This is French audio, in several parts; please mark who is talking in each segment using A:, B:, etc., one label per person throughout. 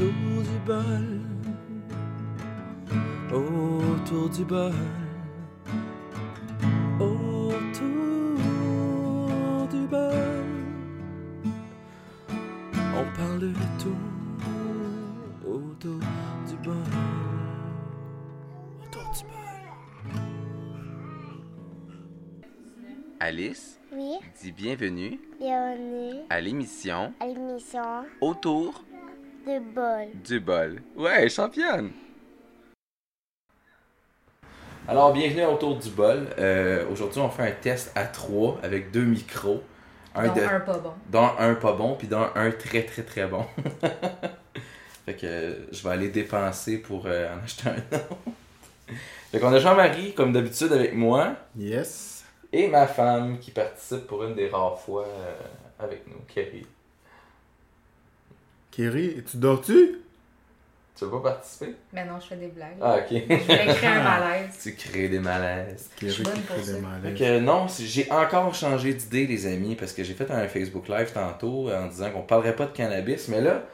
A: autour du bol, autour du bol, autour du bol. On parle de tout autour du bol, autour du bol.
B: Alice,
C: Oui,
B: dis bienvenue
C: bienvenue
B: à l'émission
C: à l'émission
B: Autour
C: de bol.
B: du bol. Ouais, championne! Alors, bienvenue à Autour du bol. Euh, Aujourd'hui, on fait un test à trois avec deux micros. Un de,
D: un pas bon.
B: dont un pas bon, puis dont un très très très bon. fait que euh, je vais aller dépenser pour euh, en acheter un autre. fait qu'on a Jean-Marie, comme d'habitude, avec moi,
E: Yes.
B: et ma femme qui participe pour une des rares fois euh, avec nous, Kerry.
E: Kerry, tu dors-tu?
B: Tu veux pas participer?
D: Mais non, je fais des blagues.
B: Ah, ok.
D: Je voulais créer un malaise.
B: tu crées des malaises.
E: Kerry
D: suis bonne
E: qui des malaises.
B: que non, j'ai encore changé d'idée, les amis, parce que j'ai fait un Facebook Live tantôt en disant qu'on parlerait pas de cannabis, mais là,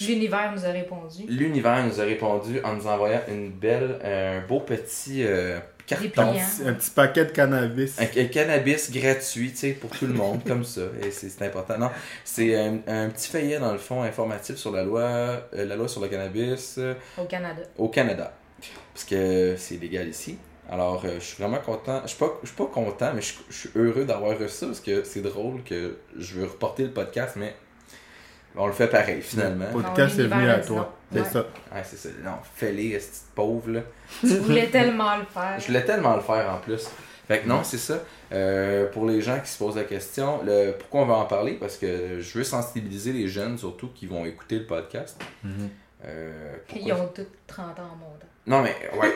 D: L'univers nous a répondu.
B: l'univers nous a répondu en nous envoyant une belle, euh, un beau petit euh, carton.
D: Dépliant.
E: Un petit paquet de cannabis.
B: Un, un cannabis gratuit, tu sais, pour tout le monde, comme ça. Et c'est important. Non, c'est un, un petit feuillet, dans le fond, informatif sur la loi, euh, la loi sur le cannabis euh,
D: Au Canada.
B: au Canada. Parce que c'est légal ici. Alors, euh, je suis vraiment content. Je suis pas, je suis pas content, mais je, suis- je suis heureux d'avoir reçu ça parce que c'est drôle que je veux reporter le podcast, mais on le fait pareil, finalement.
E: Le podcast est venu à toi. C'est
D: Ouais.
E: ça.
B: Ouais, c'est ça. Non, fais-les, ce petit pauvre, là.
D: Tu voulais tellement le faire.
B: Je voulais tellement le faire en plus. Fait que non, c'est ça. Euh, pour les gens qui se posent la question, le, pourquoi on va en parler? Parce que je veux sensibiliser les jeunes, surtout qui vont écouter le podcast.
E: Mhm.
B: Euh, pourquoi-
D: Ils ont tous 30 ans en monde.
B: Non, mais ouais,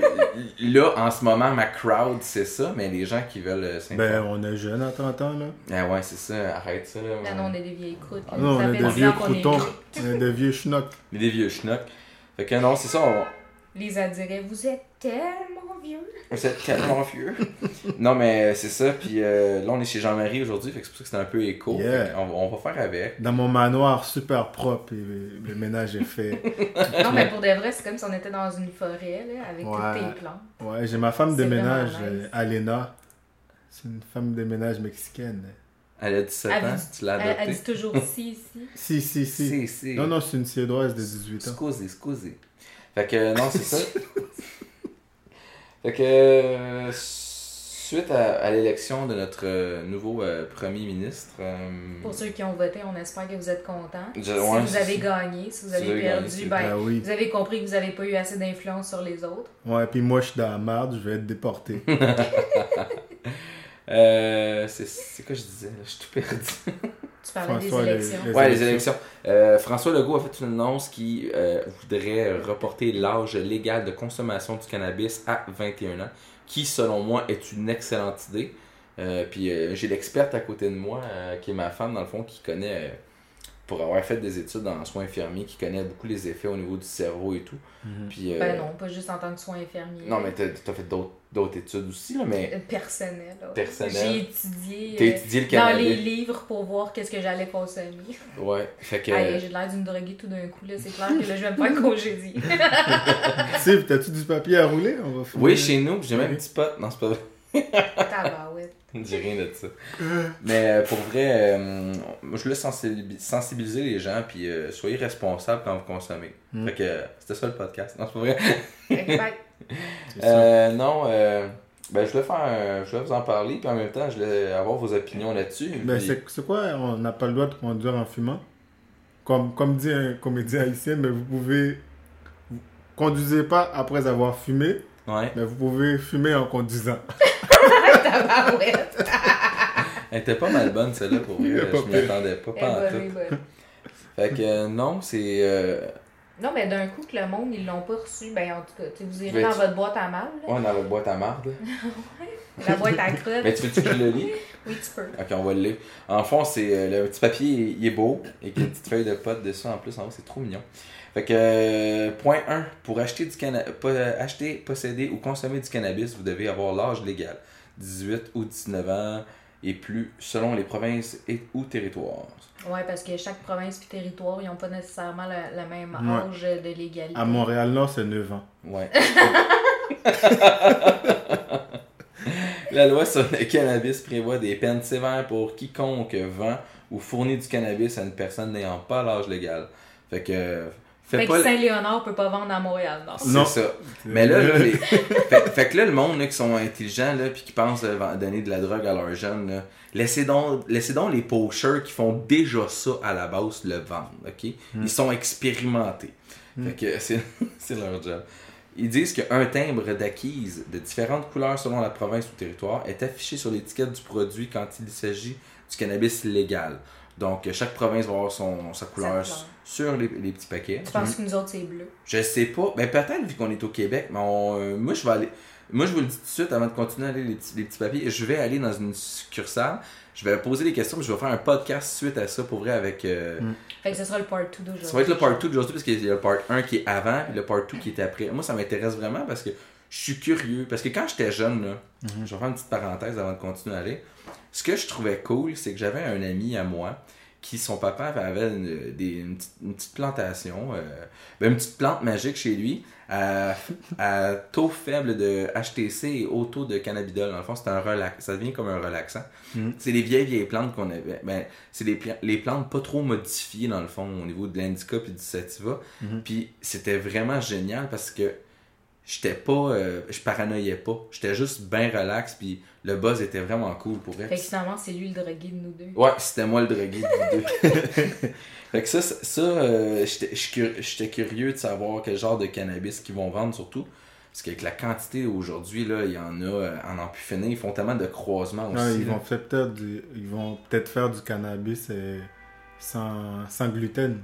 B: là, en ce moment, ma crowd, c'est ça, mais les gens qui veulent euh, s'informer.
E: Ben, on est jeune à 30 ans, là.
B: Ah ouais, c'est ça, arrête ça. Là,
D: Là,
B: ouais.
D: non, on est des vieilles croûtes.
E: Ah non, on est des
D: 10
E: vieux croutons. On est des vieux schnocks.
B: Mais des vieux schnocks. Fait que non, c'est ça, on...
D: Lisa dirait Vous êtes tellement vieux.
B: c'est tellement vieux. non, mais c'est ça, puis euh, là, on est chez Jean-Marie aujourd'hui, fait que c'est pour ça que c'est un peu écho.
E: Yeah.
B: On, va faire avec.
E: Dans mon manoir super propre, et le ménage est fait.
D: Non, mais pour de vrai, c'est comme si on était dans une forêt là, avec
E: Ouais.
D: toutes tes plantes.
E: Ouais, j'ai ma femme de ménage,
D: nice.
E: euh, Alena. C'est une femme de ménage mexicaine.
B: Elle a 17
D: Elle
B: ans,
D: dit-
B: tu l'as
D: Elle, elle
B: adoptée?
D: dit toujours si, si.
E: Si, si, si.
B: Si, si.
E: Non, non, c'est une Suédoise de 18 ans.
B: Excusez, excusez. Fait que non, c'est ça. Fait que euh, suite à, à l'élection de notre euh, nouveau euh, premier ministre, euh,
D: Pour ceux qui ont voté, on espère que vous êtes contents.
B: Je-
D: si
B: ouais,
D: vous avez gagné, si vous
B: Si
D: avez
B: vous avez
D: perdu, ben,
E: oui.
D: vous avez compris que vous n'avez pas eu assez d'influence sur les autres.
E: Ouais, puis moi, je suis dans la merde, je vais être déporté.
B: euh, c'est c'est quoi je disais? Je suis tout perdu.
D: Tu parlais
E: François,
D: des
E: les-
D: élections.
E: les-
B: Ouais, les élections. Euh, François Legault a fait une annonce qui euh, voudrait reporter l'âge légal de consommation du cannabis à 21 ans, qui, selon moi, est une excellente idée. Euh, puis euh, j'ai l'experte à côté de moi, euh, qui est ma femme, dans le fond, qui connaît, euh, pour avoir fait des études en soins infirmiers, qui connaît beaucoup les effets au niveau du cerveau et tout.
E: Mhm.
B: Puis, euh,
D: Ben non, pas juste en tant que soin infirmier.
B: Non, mais t'as as fait d'autres d'autres études aussi, là, mais
D: Euh, Personnel. là.
B: Personnel.
D: J'ai étudié
B: t'as
D: euh,
B: étudié le
D: dans les livres pour voir qu'est-ce que j'allais consommer.
B: Ouais, fait que...
D: J'ai l'air d'une droguée tout d'un coup. là. C'est clair que là, je vais me faire congédier.
E: Steve, t'as-tu du papier à rouler? On va.
B: Oui, chez nous, j'ai même un petit pot. Non, c'est pas vrai.
D: Tabarouette.
B: J'ai rien de ça. Mais euh, pour vrai, euh, je voulais sensibil- sensibiliser les gens, puis euh, soyez responsables quand vous consommez.
E: Mm.
B: Fait que euh, c'était ça le podcast. Non, c'est pas vrai. Euh, non, euh, ben, je voulais faire un- je voulais vous en parler, puis en même temps, je voulais avoir vos opinions là-dessus.
E: Ben,
B: puis-
E: c'est quoi? On n'a pas le droit de conduire en fumant? Comme, comme dit un comédien haïtien, mais vous pouvez... Vous conduisez pas après avoir fumé,
B: Ouais.
E: mais vous pouvez fumer en conduisant.
B: Elle était pas mal bonne, celle-là, pour vrai. Je m'y attendais pas, pas en tout. Fait que euh, non, c'est. euh,
D: Non, mais d'un coup, que le monde, ils l'ont pas reçu. Ben, en tout cas, vous irez dans votre boîte à mal, là.
B: Ouais, dans la boîte à marde.
D: la boîte à crotte.
B: Mais tu veux-tu que je le lis?
D: Oui, tu peux.
B: Ok, on va le lire. En fond, c'est euh, le petit papier, il est beau, et qu'il y a une petite feuille de pote dessus en plus, en haut, c'est trop mignon. Fait que, euh, point 1, pour acheter, du acheter, posséder ou consommer du cannabis, vous devez avoir l'âge légal. 18 ou 19 ans, et plus selon les provinces et ou territoires.
D: Ouais, parce que chaque province et territoire, ils n'ont pas nécessairement le, le même
E: Ouais.
D: âge de légalité.
E: À Montréal-Nord, c'est 9 ans.
B: Ouais. La loi sur le cannabis prévoit des peines sévères pour quiconque vend ou fournit du cannabis à une personne n'ayant pas l'âge légal. Fait que
D: Fait que Saint-Léonard peut pas vendre à Montréal, non?
B: c'est
E: Non.
B: ça. Mais là, là, les- fait, fait que là, le monde là, qui sont intelligents là, puis qui pensent euh, donner de la drogue à leurs jeunes, là, laissez, donc, laissez donc les pocheurs qui font déjà ça à la base le vendre. ok? Ils sont expérimentés. Fait que c'est c'est leur job. Ils disent qu'un timbre d'acquise de différentes couleurs selon la province ou territoire est affiché sur l'étiquette du produit quand il s'agit du cannabis légal. Donc, chaque province va avoir son, sa couleur sur les, les petits paquets.
D: Tu penses que nous autres, c'est bleu?
B: Je sais pas. Ben peut-être vu qu'on est au Québec, mais on- euh, moi je vais aller. Moi je vous le dis tout de suite avant de continuer à aller les petits, les petits papiers. Je vais aller dans une succursale. Je vais poser des questions. puis Je vais faire un podcast suite à ça pour vrai avec. euh,
D: Fait que ce sera le part 2 d'aujourd'hui.
B: Ça va être le part 2 d'aujourd'hui parce qu'il y a le part 1 qui est avant et le part 2 qui est après. Moi ça m'intéresse vraiment parce que je suis curieux. Parce que quand j'étais jeune, là, je vais faire une petite parenthèse avant de continuer à aller. Ce que je trouvais cool, c'est que j'avais un ami à moi qui, son papa avait une, des- une, petite, une petite plantation, euh, ben, une petite plante magique chez lui, à, à taux faible de HTC et haut taux de cannabidol. Dans le fond, c'est un relax, ça devient comme un relaxant.
E: Mhm.
B: C'est les vieilles, vieilles plantes qu'on avait. Ben, c'est les, les plantes pas trop modifiées, dans le fond, au niveau de l'indica et du sativa.
E: Mhm.
B: Puis c'était vraiment génial parce que j'étais pas euh, je paranoïais pas. J'étais juste bien relax puis le buzz était vraiment cool pour vrai.
D: Fait que finalement, c'est lui le drogué de nous deux.
B: ouais c'était moi le drogué de vous deux. Fait que ça ça ça, euh, j'étais je suis cur- j'étais curieux de savoir quel genre de cannabis qu'ils vont vendre surtout. Parce qu'avec la quantité aujourd'hui là il y en a euh, en en plus finir ils font tellement de croisements
E: Ouais,
B: aussi
E: ils vont faire peut-être du, ils vont peut-être faire du cannabis sans, sans gluten.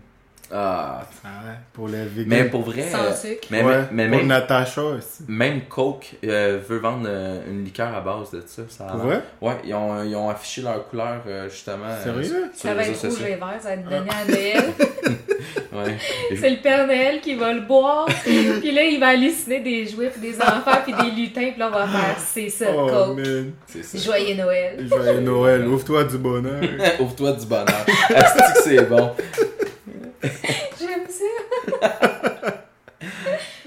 B: Ah
E: Ah ouais, pour les vegans.
B: mais pour vrai
D: Sans sucre.
B: mais,
E: ouais,
B: mais, mais
E: pour
B: même,
E: Natacha aussi.
B: même Coke euh, veut vendre euh, une liqueur à base de ça, ça a
E: Pour
B: l'air.
E: vrai?
B: Ouais, ils ont, ils ont affiché leur couleur euh, justement. euh,
E: Sérieux?
D: Ça va être rouge et vert, ça va être donné à Noël.
B: Ouais.
D: c'est le Père Noël qui va le boire. puis là, il va halluciner des jouets, puis des enfants, puis des lutins. Puis là, on va faire c'est ça,
E: Oh
D: Coke.
E: man.
B: C'est ça.
D: Joyeux Noël.
E: Joyeux Noël, ouvre-toi du bonheur.
B: Ouvre-toi du bonheur. Asti que c'est bon?
D: J'aime ça.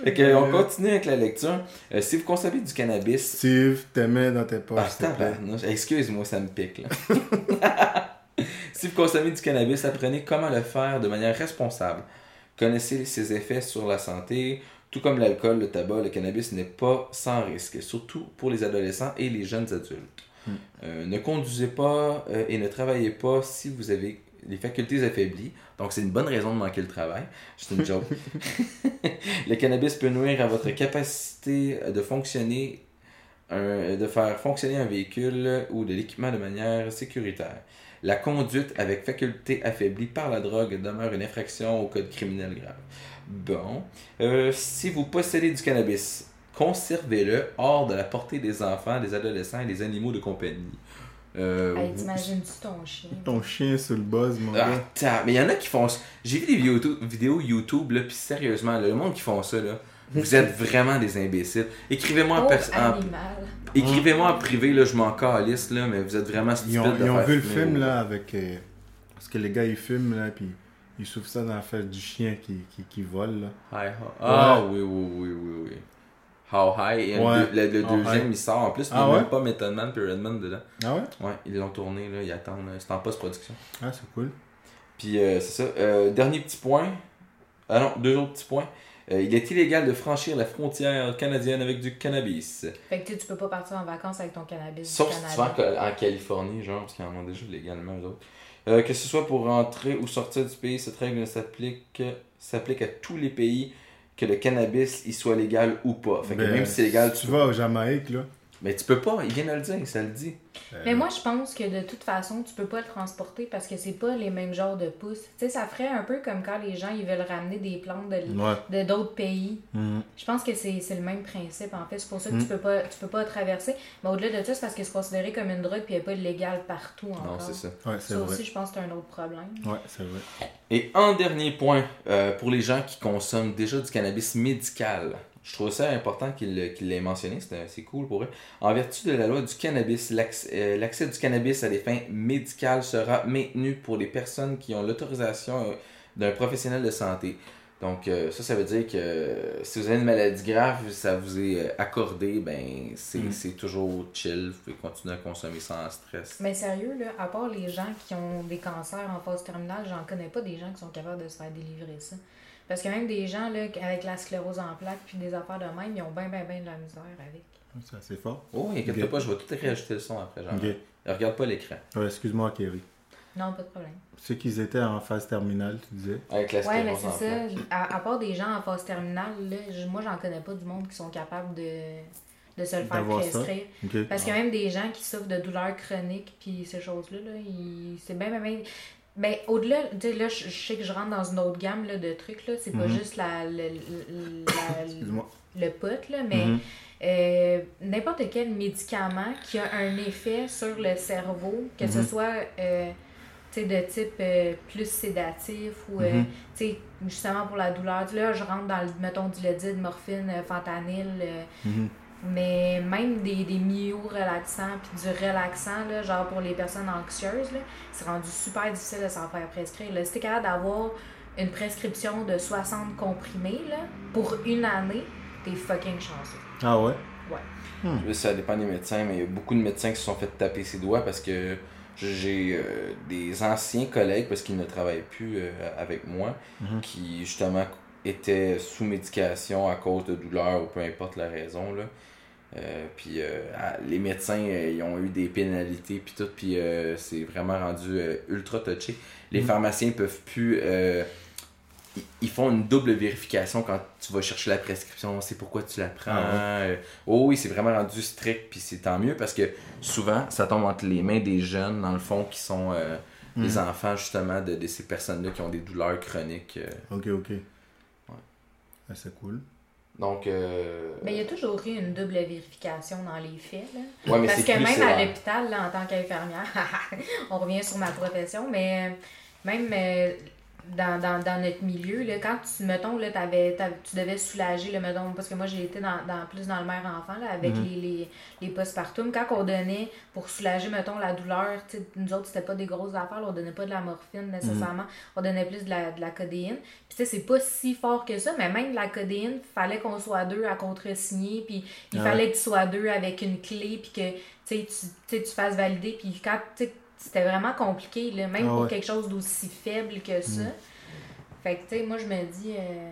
B: Fait que, on continue avec la lecture. Euh, si vous consommez du cannabis.
E: Steve, tes mains dans tes poches,
B: Ah. Excuse-moi, ça me pique là. si vous consommez du cannabis, apprenez comment le faire de manière responsable. Connaissez ses effets sur la santé. Tout comme l'alcool, le tabac, le cannabis n'est pas sans risque, surtout pour les adolescents et les jeunes adultes.
E: Hmm.
B: Euh, ne conduisez pas euh, et ne travaillez pas si vous avez les facultés affaiblies. Donc, c'est une bonne raison de manquer le travail. C'est une joke. le cannabis peut nuire à votre capacité de fonctionner, un- de faire fonctionner un véhicule ou de l'équipement de manière sécuritaire. La conduite avec faculté affaiblie par la drogue demeure une infraction au code criminel grave. Bon. Euh, si vous possédez du cannabis, conservez-le hors de la portée des enfants, des adolescents et des animaux de compagnie. Euh,
D: Hey, T'imagines-tu ton chien?
E: Ton chien sur le buzz, mon
B: ah,
E: gars.
B: ta- mais il y en a qui font ça. J'ai vu des vidéos, YouTube- vidéos YouTube, là, puis sérieusement, là, le monde qui font ça, là, vous êtes vraiment des imbéciles. Écrivez-moi en,
D: Oh,
B: en- écrivez-moi en privé, là, je m'en calisse, là, mais vous êtes vraiment stupides
E: Ils ont,
B: de
E: ils ont
B: faire
E: vu le film là avec. euh, parce que les gars ils filment là, puis ils souffrent ça dans la face du chien qui, qui, qui vole là.
B: Ho- Ah oui, oui, oui, oui, oui. How High. Et
E: Ouais.
B: le, le- le
E: How
B: deuxième,
E: High.
B: il sort en plus, mais
E: Ah
B: il n'y a
E: ouais?
B: même pas Method Man puis Redman dedans.
E: Ah ouais?
B: Ouais, ils l'ont tourné, là, ils attendent. là, C'est en post-production.
E: Ah, c'est cool.
B: Puis euh, c'est ça. Euh, dernier petit point. Ah non, deux autres petits points. Euh, il est illégal de franchir la frontière canadienne avec du cannabis.
D: Fait que tu sais, tu peux pas partir en vacances avec ton cannabis.
B: Sauf
D: du
B: si tu vas en, Ca- en Californie, genre, parce qu'ils en ont déjà légalement, eux autres. Euh, que ce soit pour rentrer ou sortir du pays, cette règle s'applique s'applique à tous les pays que le cannabis y soit légal ou pas. Fait que
E: Ben,
B: même si c'est légal,
E: si
B: tu
E: vas au Jamaïque là.
B: Mais tu peux pas, il vient de le dire, ça le dit.
E: euh,
D: Mais moi, je pense que de toute façon, tu peux pas le transporter parce que c'est pas les mêmes genres de pousses. Tu sais, ça ferait un peu comme quand les gens ils veulent ramener des plantes de
E: Ouais.
D: de d'autres pays.
E: Mhm.
D: Je pense que c'est c'est le même principe en fait. C'est pour ça que
E: Mm.
D: tu peux pas tu peux pas traverser. Mais au-delà de ça, c'est parce que c'est considéré comme une drogue puis elle est pas légale partout encore.
B: Non, c'est ça.
E: Ouais, c'est
D: Ça
E: vrai.
D: aussi, je pense que c'est un autre problème.
E: Ouais, c'est vrai.
B: Et en dernier point, euh, pour les gens qui consomment déjà du cannabis médical, Je trouve ça important qu'il l'ait mentionné, c'est c'est cool pour eux. En vertu de la loi du cannabis, euh, l'accès du cannabis à des fins médicales sera maintenu pour les personnes qui ont l'autorisation euh, d'un professionnel de santé. Donc, euh, ça, ça veut dire que euh, si vous avez une maladie grave, ça vous est euh, accordé, ben, c'est
E: Mm.
B: c'est toujours chill. Vous pouvez continuer à consommer sans stress.
D: Mais sérieux, là, à part les gens qui ont des cancers en phase terminale, j'en connais pas des gens qui sont capables de se faire délivrer ça. Parce que même des gens là, avec la sclérose en plaques puis des affaires de même, ils ont bien, bien, bien de la misère avec.
E: C'est assez fort.
B: Oh, inquiète
E: Ok.
B: pas, je vais tout réajouter le son après, genre.
E: Ok.
B: Regarde pas l'écran.
E: Ouais, Excuse-moi, Kerry.
D: Non, pas de problème.
E: Ceux qui étaient en phase terminale, tu disais?
B: Avec la
D: Ouais, mais
B: sclérose
D: c'est
B: en
D: ça.
B: plaques.
D: À, à part des gens en phase terminale, là, je- moi, j'en connais pas du monde qui sont capables de, de se le faire prescrire.
E: Ok.
D: Parce qu'il y a même des gens qui souffrent de douleurs chroniques, puis ces choses-là, là, ils- c'est bien, bien, bien- Ben, au-delà, tu sais, là, je je sais que je rentre dans une autre gamme là, de trucs, là. C'est pas
E: Mhm.
D: juste la, le, la- le pot, là, mais
E: Mhm.
D: euh, n'importe quel médicament qui a un effet sur le cerveau, que ce
E: Mhm.
D: soit euh, tu sais, de type euh, plus sédatif ou euh, tu sais, justement pour la douleur. Là, je rentre dans, le, mettons, du Lodid, morphine, fentanyl. Mais même des, des myo-relaxants puis du relaxant, là, genre pour les personnes anxieuses, là, c'est rendu super difficile de s'en faire prescrire. Là. Si t'es capable d'avoir une prescription de 60 comprimés là, pour une année, t'es fucking chanceux.
E: Ah ouais?
B: Je sais, Ça dépend des médecins, mais il y a beaucoup de médecins qui se sont fait taper ses doigts parce que j'ai euh, des anciens collègues, parce qu'ils ne travaillent plus euh, avec moi,
E: Mhm.
B: qui justement étaient sous médication à cause de douleurs ou peu importe la raison. Là. Euh, puis euh, les médecins, euh, ils ont eu des pénalités puis tout, puis c'est vraiment rendu ultra touché. Les
E: Mhm.
B: pharmaciens peuvent plus... ils- ils font une double vérification quand tu vas chercher la prescription, c'est pourquoi tu la prends.
E: Ah
B: Euh, oh oui, c'est vraiment rendu strict, puis c'est tant mieux parce que souvent, ça tombe entre les mains des jeunes, dans le fond, qui sont euh, les enfants, justement, de, de ces personnes-là qui ont des douleurs chroniques.
E: Ok, ok. Ah, c'est cool.
B: Donc, euh,
D: Mais il y a toujours eu une double vérification dans les faits. Là.
B: ouais, mais
D: Parce
B: c'est
D: que
B: plus
D: même à l'hôpital, là, en tant qu'infirmière, on revient sur ma profession, mais euh, même euh, dans, dans, dans notre milieu, là, quand tu, mettons, là, tu devais soulager, là, mettons, parce que moi j'ai été dans, dans, plus dans le mère-enfant, là, avec
E: Mhm.
D: les, les, les postpartum, quand on donnait pour soulager, mettons, la douleur, nous autres, c'était pas des grosses affaires, là, on donnait pas de la morphine nécessairement, on donnait plus de la, de la codéine. Puis tu sais, c'est pas si fort que ça, mais même de la codéine, fallait qu'on soit deux à contre-signer, puis il
E: Ah
D: fallait que tu sois deux avec une clé, puis que tu tu, fasses valider, puis quand, tu c'était vraiment compliqué, là, même
E: Ah
D: pour
E: ouais.
D: quelque chose d'aussi faible que ça.
E: Mm.
D: Fait que, tu sais, moi, je me dis, euh,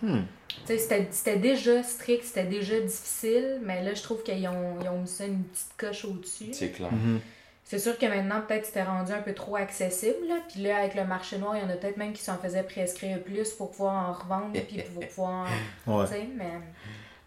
E: Hmm.
D: tu sais, c'était- c'était déjà strict, c'était déjà difficile, mais là, je trouve qu'ils ont, ils ont mis ça une petite coche au-dessus.
B: C'est clair.
E: Mhm.
D: C'est sûr que maintenant, peut-être c'était rendu un peu trop accessible. Là. Puis là, avec le marché noir, il y en a peut-être même qui s'en faisaient prescrire plus pour pouvoir en revendre, puis pour pouvoir.
E: Ouais.
D: Tu sais, mais.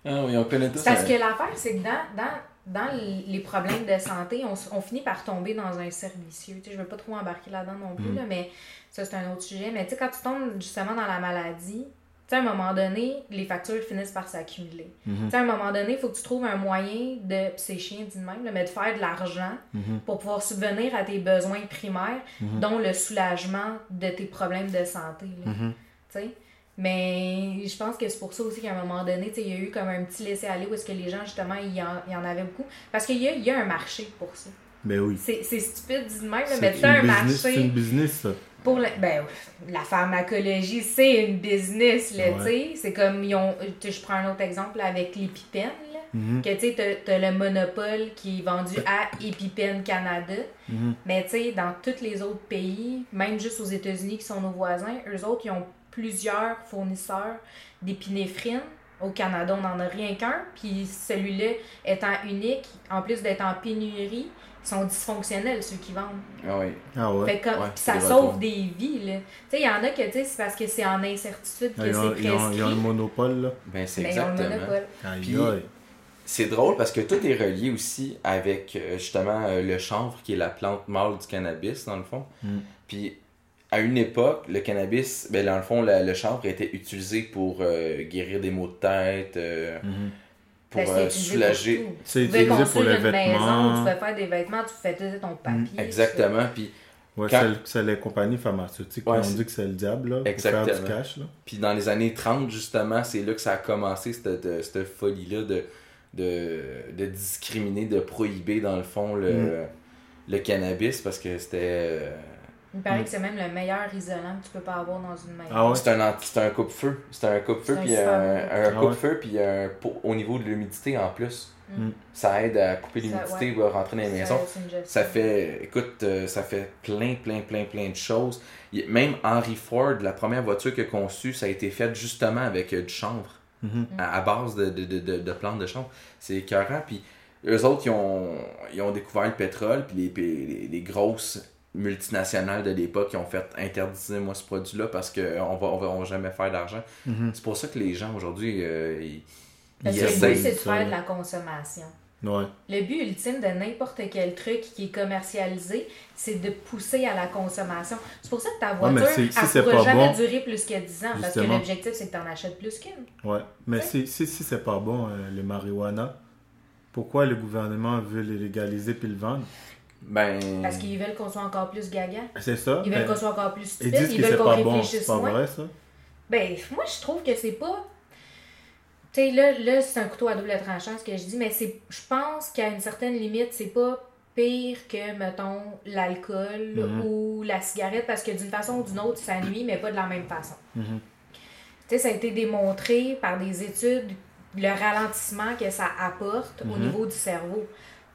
B: Ah oui, on connaît tous.
D: Parce
B: un-
D: que l'affaire, c'est que dans, dans, dans les problèmes de santé, on, finit par tomber dans un cercle vicieux. Tu sais, je veux pas trop embarquer là-dedans non plus,
E: Mm.
D: là, mais ça, c'est un autre sujet. Mais tu sais, quand tu tombes justement dans la maladie, tu sais, à un moment donné, les factures finissent par s'accumuler.
E: Mhm.
D: Tu sais, à un moment donné, il faut que tu trouves un moyen de, c'est chiant dit même, là, mais de faire de l'argent
E: Mhm.
D: pour pouvoir subvenir à tes besoins primaires,
E: Mhm.
D: dont le soulagement de tes problèmes de santé. là. Tu sais? Mais je pense que c'est pour ça aussi qu'à un moment donné, tu sais, il y a eu comme un petit laisser-aller où est-ce que les gens, justement, il y en, y en avait beaucoup. Parce qu'il y a, il y a un marché pour ça.
E: Ben oui.
D: C'est c'est stupide de même,
E: C'est
D: mais as un
E: business, c'est
D: marché
E: une business, ça.
D: pour la, ben, la pharmacologie, c'est une business, là,
E: Ouais.
D: tu sais. C'est comme, ils ont, je prends un autre exemple avec l'épipène, là.
E: Mhm.
D: Que tu sais, t'as- le monopole qui est vendu à EpiPen Canada.
E: Mhm.
D: Mais tu sais, dans tous les autres pays, même juste aux États-Unis qui sont nos voisins, eux autres, ils ont plusieurs fournisseurs d'épinéphrine. Au Canada, on n'en a rien qu'un. Puis celui-là étant unique, en plus d'être en pénurie, ils sont dysfonctionnels, ceux qui vendent.
B: Ah oui.
E: Ah ouais.
D: Fait que,
B: Ouais,
D: puis
B: c'est
D: ça sauve des vies, là. Tu sais, il y en a que, tu sais, c'est parce que c'est en incertitude que c'est prescrit.
E: ils ont le monopole, là.
B: Ben, c'est
D: mais ils ont le
B: exactement.
D: monopole.
B: Puis-. C'est drôle parce que tout est relié aussi avec euh, justement euh, le chanvre qui est la plante mâle du cannabis dans le fond.
E: Mm.
B: Puis à une époque, le cannabis, ben dans le fond, la- le chanvre était utilisé pour euh, guérir des maux de tête, euh,
E: Mhm.
B: pour
D: Ben,
B: euh, soulager.
D: pour tout.
E: C'est
D: Tu pouvais
E: utilisé pour
D: construire
E: les
D: une maison, tu
E: vêtements.
D: pouvais faire des vêtements, tu faisais ton papier.
B: Exactement. Puis
E: Ouais,
B: Quand-
E: c'est- les compagnies pharmaceutiques
B: Ouais,
E: qui ont dit que c'est le diable, là, pour faire
B: Exactement.
E: du cash, là.
B: Puis dans les années 30, justement, c'est là que ça a commencé, cette, de- cette folie-là de, de, de discriminer, de prohiber, dans le fond, le,
E: Mm.
B: le cannabis parce que c'était. Euh,
D: Il me paraît que c'est même le meilleur isolant que tu peux pas avoir dans une maison.
E: Ah ouais?
B: C'est un, c'est un coupe-feu. C'est un coupe-feu,
D: un
B: puis un, un
E: Ah
B: coupe-feu, puis un, pour- au niveau de l'humidité en plus.
E: Mm.
B: Ça aide à couper l'humidité,
D: ouais.
B: va rentrer dans les maisons.
D: Ça,
B: fait, écoute, euh, ça fait plein, plein, plein, plein de choses. Il- Même Henry Ford, la première voiture qu'il a conçue, ça a été fait justement avec euh, du chanvre,
E: Mhm.
B: à, à base de, de, de, de, de plantes de chanvre. C'est écœurant. Puis eux autres, ils ont, ils ont découvert le pétrole, puis les, puis les, les grosses multinationales de l'époque qui ont fait interdire moi ce produit-là parce qu'on va, on va, on va jamais faire d'argent.
E: Mhm.
B: C'est pour ça que les gens aujourd'hui, euh, ils,
D: Parce
B: ils
D: que le but, c'est de faire de la consommation.
E: Ouais.
D: Le but ultime de n'importe quel truc qui est commercialisé, c'est de pousser à la consommation. C'est pour ça que ta
E: Ouais,
D: voiture,
E: si-
D: pourra
E: pas
D: jamais
E: bon,
D: durer plus que 10 ans. Parce que l'objectif, c'est que tu en achètes plus qu'une.
E: Ouais. Mais si, si, si c'est pas bon, euh, le marijuana, pourquoi le gouvernement veut le légaliser puis le vendre?
B: Ben,
D: Parce qu'ils veulent qu'on soit encore plus gaga.
E: C'est ça.
D: Ils veulent
E: mais
D: qu'on soit encore plus
E: Ils
D: stupide.
E: disent
D: Ils veulent qu'on
E: bon.
D: réfléchisse
E: C'est pas
D: moins.
E: vrai, ça
D: Ben, moi, je trouve que c'est pas. Tu sais, là, là c'est un couteau à double tranchant, ce que je dis, mais c'est je pense qu'à une certaine limite, c'est pas pire que, mettons, l'alcool
E: Mhm.
D: ou la cigarette, parce que d'une façon ou d'une autre, ça nuit, mais pas de la même façon.
E: Mhm.
D: Tu sais, ça a été démontré par des études, le ralentissement que ça apporte au
E: Mhm.
D: niveau du cerveau.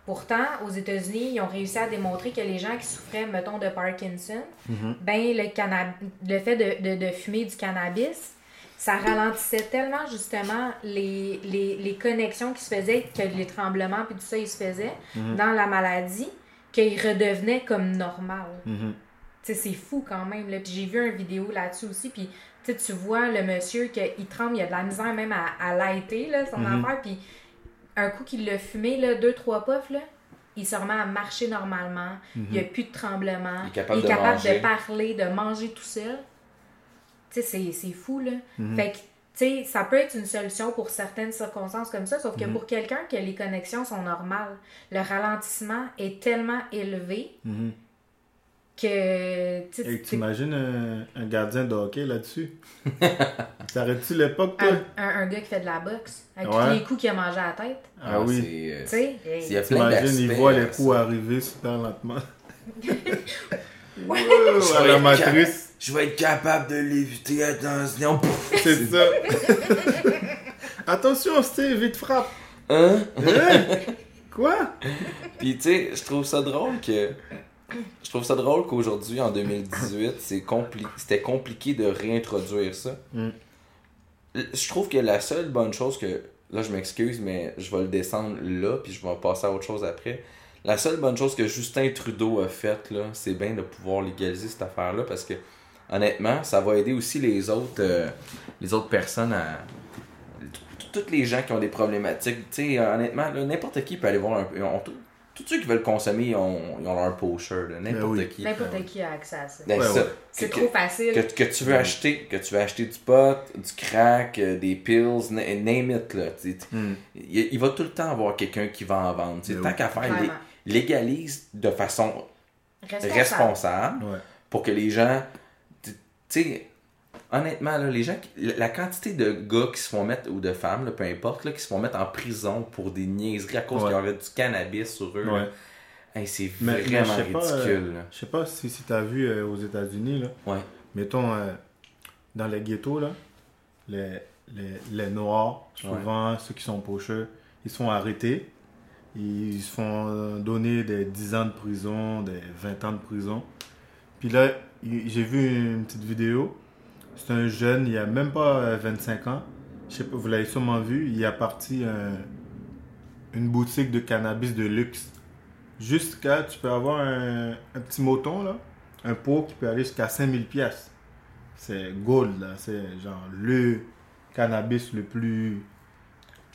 D: Pourtant, aux États-Unis, ils ont réussi à démontrer que les gens qui souffraient, mettons, de Parkinson,
E: Mhm.
D: ben le, fait de, de, de fumer du cannabis, ça ralentissait tellement justement les, les, les connexions qui se faisaient, que les tremblements puis tout ça, ils se faisaient
E: Mhm.
D: dans la maladie, qu'ils redevenaient comme normal.
E: Mhm.
D: Tu sais, c'est fou quand même. Là. Puis j'ai vu une vidéo là-dessus aussi. Puis tu vois le monsieur qu'il tremble, il a de la misère même à, à lighter là, son affaire. Puis un coup qu'il l'a fumé, là, deux, trois puffs, là, il se remet à marcher normalement. Il n'y a plus de tremblement.
B: Il est capable de
D: capable
B: manger.
D: de parler, de manger tout seul. Tu sais, c'est- fou, là.
E: Mhm.
D: Fait que, tu sais, ça peut être une solution pour certaines circonstances comme ça, sauf que
E: Mhm.
D: pour quelqu'un que les connexions sont normales, le ralentissement est tellement élevé
E: Mhm.
D: Que, tu sais,
E: Et t'imagines un, un gardien de hockey là-dessus? T'arrêtes-tu l'époque, toi?
D: Un, un, un gars qui fait de la boxe, avec
E: Ouais.
D: tous les coups qu'il a mangé à la tête,
E: Ah oui.
B: c'est, euh,
D: tu sais.
B: Il
E: T'imagines, il voit les
B: ça.
E: coups arriver super lentement.
D: Ouais.
E: À la matrice,
B: Je vais être capable de l'éviter, attention.
E: c'est ça. Attention, Steve, il te frappe.
B: Hein?
E: Hein? Quoi?
B: Puis tu sais, je trouve ça drôle que. Je trouve ça drôle qu'aujourd'hui, en 2018, c'est compli- c'était compliqué de réintroduire ça.
E: Mm.
B: Je trouve que la seule bonne chose que. Là, je m'excuse, mais je vais le descendre là, puis je vais passer à autre chose après. La seule bonne chose que Justin Trudeau a faite, c'est bien de pouvoir légaliser cette affaire-là, parce que, honnêtement, ça va aider aussi les autres, euh, les autres personnes à. Toutes les gens qui ont des problématiques, tu sais, honnêtement, n'importe qui peut aller voir un. on- tous ceux qui veulent consommer, ils ont, ils ont leur n'importe
E: Ben oui.
B: qui.
D: N'importe qui a accès à ça?
B: Ben,
E: Ouais,
B: ça.
E: ouais.
D: C'est trop facile.
B: que, que tu veux acheter que tu veux acheter du pot du crack euh, des pills na- name it là
E: Hmm.
B: il, il va tout le temps avoir quelqu'un qui va en vendre
E: Ben
B: tant
E: oui.
B: qu'à faire légalise de façon
D: Responsable.
B: responsable
E: Ouais.
B: pour que les gens tu sais honnêtement là, les gens qui- la quantité de gars qui se font mettre ou de femmes là, peu importe là, qui se font mettre en prison pour des niaiseries à cause
E: Ouais.
B: qu'il y aurait du cannabis sur eux.
E: Ouais.
B: Hey, c'est
E: mais
B: vraiment
E: je pas, euh,
B: ridicule là.
E: Je sais pas si, si tu as vu euh, aux États-Unis, là,
B: ouais
E: mettons, euh, dans les ghettos, là, les, les, les Noirs, souvent ceux qui sont pocheurs, ils sont arrêtés. Ils se font euh, donner des 10 ans de prison, des 20 ans de prison. Puis là, j'ai vu une petite vidéo. C'est un jeune, il a même pas euh, 25 ans. Je sais pas, vous l'avez sûrement vu. Il a parti euh, une boutique de cannabis de luxe. Jusqu'à, tu peux avoir un, un petit moton, là, un pot qui peut aller jusqu'à 5000 pièces. C'est gold, là. C'est genre le cannabis le plus,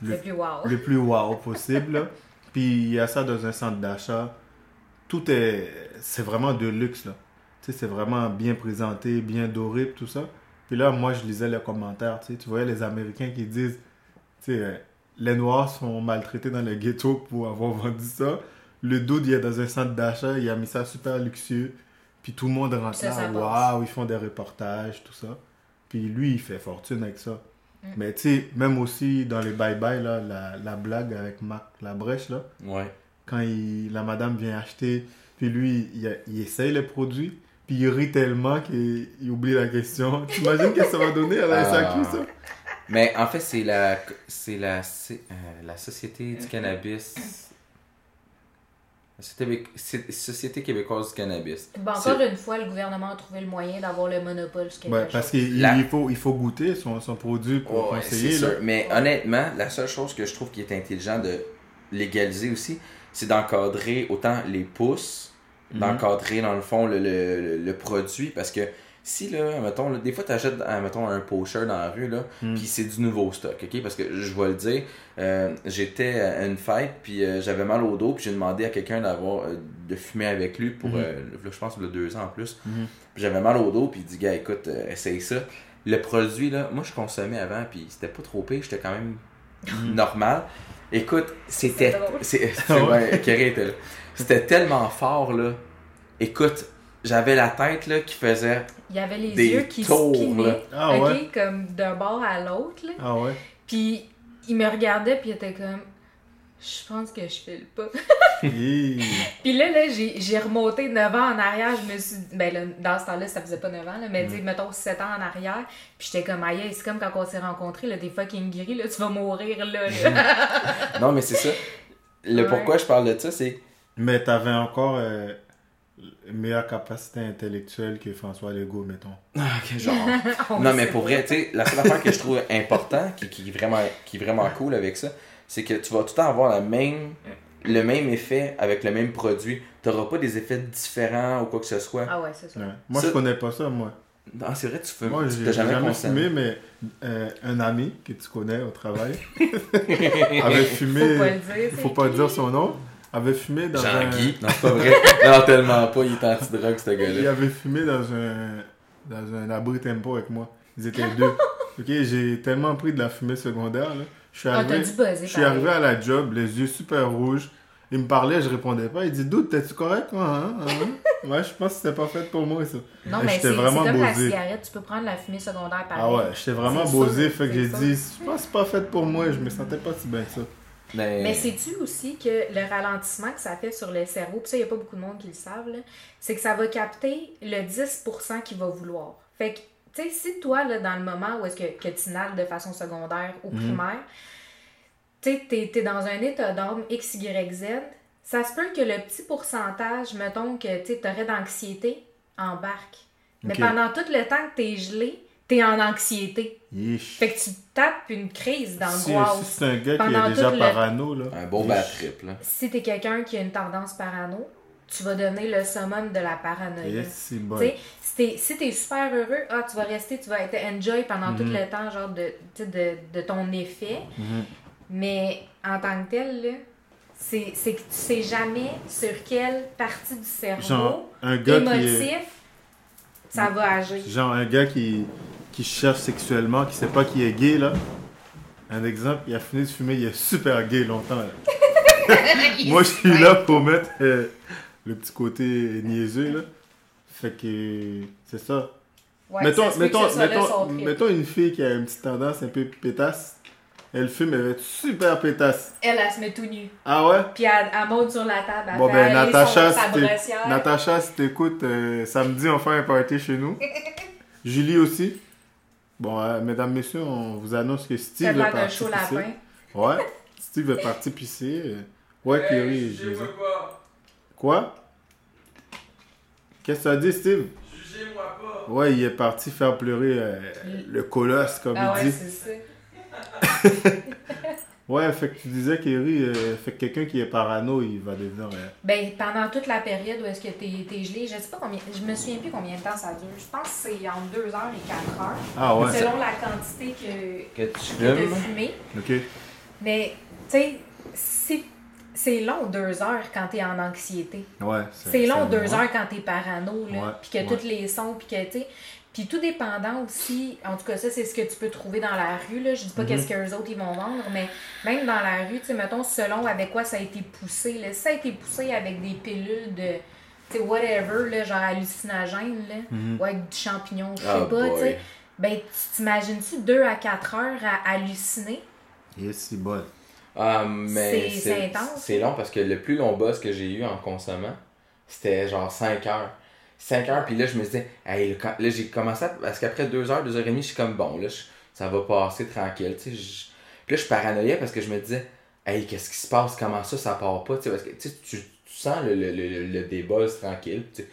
E: le,
D: plus wow.
E: le plus wow possible. là. Puis il y a ça dans un centre d'achat. Tout est. C'est vraiment de luxe, là. Tu sais, c'est vraiment bien présenté, bien doré, tout ça. Puis là, moi, je lisais les commentaires, tu sais. Tu voyais les Américains qui disent, tu sais, euh, les Noirs sont maltraités dans les ghettos pour avoir vendu ça. Le dude, il est dans un centre d'achat, il a mis ça super luxueux. Puis tout le monde rentre là, waouh, ils font des reportages, tout ça. Puis lui, il fait fortune avec ça.
D: Mm.
E: Mais tu sais, même aussi dans les bye-bye, là, la, la blague avec Marc Labrèche, là,
B: Ouais.
E: quand il, la madame vient acheter, puis lui, il, il essaye le produit, puis il rit tellement qu'il il oublie la question. T'imagines que ça va donner à la SAQ,
B: Ah.
E: ça?
B: Mais en fait, c'est la, c'est la, c'est, euh, la Société du cannabis. La Société, québécoise du cannabis.
D: Bon, encore une fois, le gouvernement a trouvé le moyen d'avoir le monopole sur quelque
E: Ouais, parce qu'il
B: La-
E: il faut, il faut goûter son, son produit pour
B: Ouais,
E: conseiller.
B: c'est
E: là.
B: sûr. Mais honnêtement, la seule chose que je trouve qui est intelligent de légaliser aussi, c'est d'encadrer autant les pousses,
E: Mhm.
B: d'encadrer dans le fond le, le, le- produit. Parce que si, là, mettons, là, des fois, tu achètes mettons, un pocheur dans la rue, là,
E: Mhm.
B: puis c'est du nouveau stock, ok? Parce que je vais le dire, euh, j'étais à une fête, puis euh, j'avais mal au dos, puis j'ai demandé à quelqu'un d'avoir euh, de fumer avec lui pour,
E: Mhm.
B: euh, là, je pense, le deux ans en plus.
E: Mhm.
B: Puis j'avais mal au dos, puis il dit, gars, écoute, euh, essaye ça. Le produit, là, moi, je consommais avant, puis c'était pas trop pire, j'étais quand même normal. Écoute, c'était.
D: C'est
E: ouais?
B: était là. C'était tellement fort, là. Écoute, j'avais la tête, là, qui faisait.
D: Il y avait les
B: Des
D: yeux qui
B: tours,
D: spinaient,
B: là.
E: Ah
D: ok,
E: ouais?
D: comme d'un bord à l'autre. là.
E: Ah ouais?
D: Puis il me regardait, puis il était comme, je pense que je file pas. Puis là, là j'ai remonté 9 ans en arrière. Je me suis dit, ben là, dans ce temps-là, ça faisait pas 9 ans, là, mais tu sais, mettons 7 ans en arrière. Puis j'étais comme, aïe, c'est comme quand on s'est rencontrés, là, des fucking gris, là, tu vas mourir, là. là.
B: Non, mais c'est ça. Le
D: Ouais.
B: pourquoi je parle de ça, c'est.
E: Mais t'avais encore euh, une meilleure capacité intellectuelle que François Legault, mettons.
B: Ah, ok, genre.
D: On
B: non, mais pour vrai, tu sais, la seule affaire que je trouve important, qui, qui, est vraiment, qui est vraiment cool avec ça, c'est que tu vas tout le temps avoir la même, le même effet avec le même produit. Tu n'auras pas des effets différents ou quoi que ce soit.
D: Ah ouais, c'est ça.
E: Ouais. Moi,
B: Ça-
E: je connais pas ça, moi.
B: Non, c'est vrai, tu fumes.
E: Moi,
B: tu
E: j'ai
B: t'as
E: jamais, fumé, mais euh, un ami que tu connais au travail avait fumé.
D: Faut pas le dire.
E: faut pas dire son nom. Avait fumé dans un.
B: Jean-Guy. Non, c'est pas vrai. non, tellement pas. Il est anti-drogue, ce
E: Il
B: gars-là.
E: avait fumé dans un dans un abri tempo avec moi. Ils étaient deux. Ok, j'ai tellement pris de la fumée secondaire. Là. Je suis
D: Ah, t'as
E: arrivé,
D: dû buzzer.
E: je suis arrivé à la job, les yeux super rouges. Il me parlait, je répondais pas. Il dit Doute, t'es-tu correct? Moi, hein, hein? Ouais, je pense que c'était pas fait pour moi ça.
D: Non,
E: Et
D: mais
E: j'étais
D: c'est comme la
E: bosé.
D: cigarette, tu peux prendre la fumée secondaire pareil.
E: Ah ouais, j'étais vraiment bosé, fait que j'ai dit Je pense que c'est pas fait pour moi, je me sentais pas si bien que ça.
B: Mais,
D: Mais sais-tu aussi que le ralentissement que ça fait sur le cerveau, puis ça, il n'y a pas beaucoup de monde qui le savent, c'est que ça va capter le 10% qu'il va vouloir. Fait que, tu sais, si toi, là, dans le moment où est-ce que, que tu inhales de façon secondaire ou primaire, tu sais, t'es, dans un état d'âme X, Y, Z, ça se peut que le petit pourcentage, mettons, que tu aurais d'anxiété, embarque. Mais pendant tout le temps que t'es gelé, t'es en anxiété.
E: Yeesh.
D: Fait que tu tapes une crise
E: Si,
D: d'angoisse.
E: si c'est un gars qui est déjà
D: le-
E: parano, là.
B: un beau
E: yeesh.
B: bad trip, là.
D: si t'es quelqu'un qui a une tendance parano, tu vas devenir le summum de la paranoïa.
E: Yes, c'est bon.
D: Tu sais, si t'es, si t'es super heureux, ah, tu vas rester, tu vas être enjoy pendant tout
E: Mhm.
D: le temps, genre, de, de, de ton effet.
E: Mhm.
D: Mais en tant que tel, là, c'est, c'est que tu sais jamais sur quelle partie du cerveau
E: Genre, un gars qui
D: émotif
E: est.
D: ça va agir.
E: Genre, un gars qui, qui cherche sexuellement, qui sait pas qu'il est gay, là. Un exemple, il a fini de fumer, il est super gay longtemps. là. Moi, je suis là pour mettre euh, le petit côté niaiseux, là. Fait que c'est ça.
D: Ouais,
E: mettons,
D: ça
E: mettons, mettons, mettons une fille qui a une petite tendance un peu pétasse. Elle fume, elle va être super pétasse.
D: Elle, elle se met tout nue.
E: Ah ouais?
D: Puis elle, elle monte sur la table.
E: Bon, ben. Natacha, si t'écoutes, euh, samedi, on fait un party chez nous. Julie aussi. Bon, euh, mesdames, messieurs, on vous annonce que Steve est parti
D: chaud
E: pisser.
D: lapin.
E: Ouais, Steve est parti pisser. Ouais, Kerry, je les ai- Quoi? Qu'est-ce que tu as dit, Steve?
A: Jugez-moi pas.
E: Ouais, il est parti faire pleurer euh, le colosse, comme
D: Ah
E: il
D: ouais,
E: dit.
D: c'est ça.
E: Ouais, fait que tu disais, Kerry, euh, fait que quelqu'un qui est parano, il va devenir... euh,
D: Ben, pendant toute la période où est-ce que t'es es gelé, je sais pas combien, je me souviens plus combien de temps ça dure. Je pense que c'est entre 2 heures et 4 heures.
E: Ah ouais,
D: Selon la quantité que,
B: Que tu
D: que fumé.
E: ok.
D: Mais, tu sais, c'est- c'est long 2 heures quand t'es en anxiété.
E: Ouais,
D: C'est long 2
E: ouais.
D: heures quand t'es parano, là. Puis que
E: ouais.
D: tous les sons, puis que, tu sais. Puis tout dépendant aussi, en tout cas, ça, c'est ce que tu peux trouver dans la rue, là. Je dis pas
E: Mhm.
D: qu'est-ce qu'eux autres, ils vont vendre, mais même dans la rue, tu sais, mettons, selon avec quoi ça a été poussé, là. Si ça a été poussé avec des pilules de tu sais, whatever, là, genre hallucinogène, là,
E: Mhm.
D: ou avec du champignon, je sais
B: Ah,
D: pas, tu sais. Ben, tu t'imagines-tu 2 à 4 heures à halluciner?
E: Yes, c'est bon.
B: Ah, mais
D: c'est intense.
B: c'est long parce que le plus long boss que j'ai eu en consommant, c'était genre 5 heures. 5 heures, puis là, je me disais, hey, là, j'ai commencé à. Parce qu'après 2 heures, 2 heures et demie, je suis comme bon, là, ça va passer tranquille, tu sais. je- Puis là, je paranoïais parce que je me disais, hey, qu'est-ce qui se passe, comment ça, ça part pas, tu sais, parce que tu, sens le, le, le, le tranquille, tu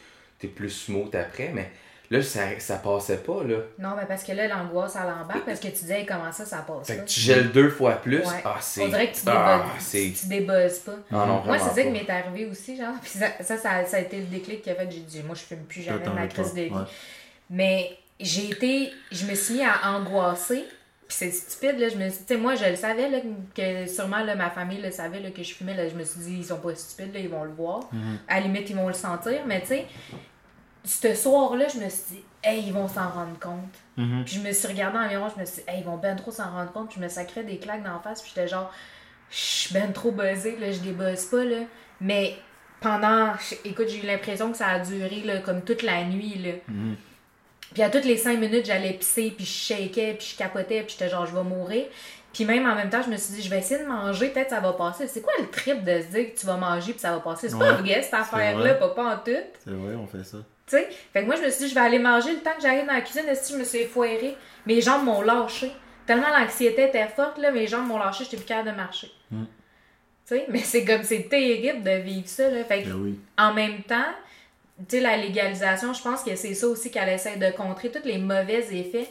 B: es plus smooth après, mais là, ça, ça passait pas, là.
D: Non, mais parce que là, l'angoisse, elle embarque parce que tu disais, comment ça, ça passe
B: Fait
D: pas?
B: que tu gèles deux fois plus,
D: Ouais.
B: ah, c'est.
D: On dirait que tu
B: ah,
D: débuzzes,
B: c'est.
D: tu débuzzes pas.
B: Ah non,
D: Moi, c'est ça qui m'est arrivé aussi, genre. Puis ça, ça, ça, ça a été le déclic qui a fait que j'ai dit, moi, je fume plus jamais de ma crise de vie.
E: Ouais.
D: Mais j'ai été, je me suis mis à angoisser. Puis c'est stupide, là. Je me suis, tu sais, moi, je le savais, là, que sûrement, là, ma famille le savait, là, que je fumais, là. Je me suis dit, ils sont pas stupides, là, ils vont le voir.
E: Mhm.
D: À la limite, ils vont le sentir. Mais, tu sais, ce soir-là, je me suis dit, hey, ils vont s'en rendre compte.
E: Mhm.
D: Puis je me suis regardée en miroir, je me suis dit, hey, ils vont ben trop s'en rendre compte. Puis je me sacrais des claques d'en face, puis j'étais genre, je suis ben trop buzzée, là, je débuzz pas, là. Mais pendant, écoute, j'ai eu l'impression que ça a duré, là, comme toute la nuit, là.
E: Mhm.
D: Puis à toutes les cinq minutes, j'allais pisser, puis je shakais, puis je capotais, puis j'étais genre, je vais mourir. Puis même en même temps, je me suis dit, je vais essayer de manger, peut-être ça va passer. C'est quoi le trip de se dire que tu vas manger, puis ça va passer? C'est pas
E: Ouais,
D: vrai, cette affaire-là, pas, pas en tout.
E: C'est vrai, on fait ça.
D: Tu sais? Fait que moi, je me suis dit, je vais aller manger le temps que j'arrive dans la cuisine. Est-ce que je me suis effoirée? Mes jambes m'ont lâché. Tellement l'anxiété était forte, là, mes jambes m'ont lâché, j'étais plus capable de marcher.
E: Mm.
D: Tu sais? Mais c'est comme, c'est terrible de vivre ça, là. Fait que,
E: Ben oui.
D: en même temps, tu sais, la légalisation, je pense que c'est ça aussi qu'elle essaie de contrer, tous les mauvais effets.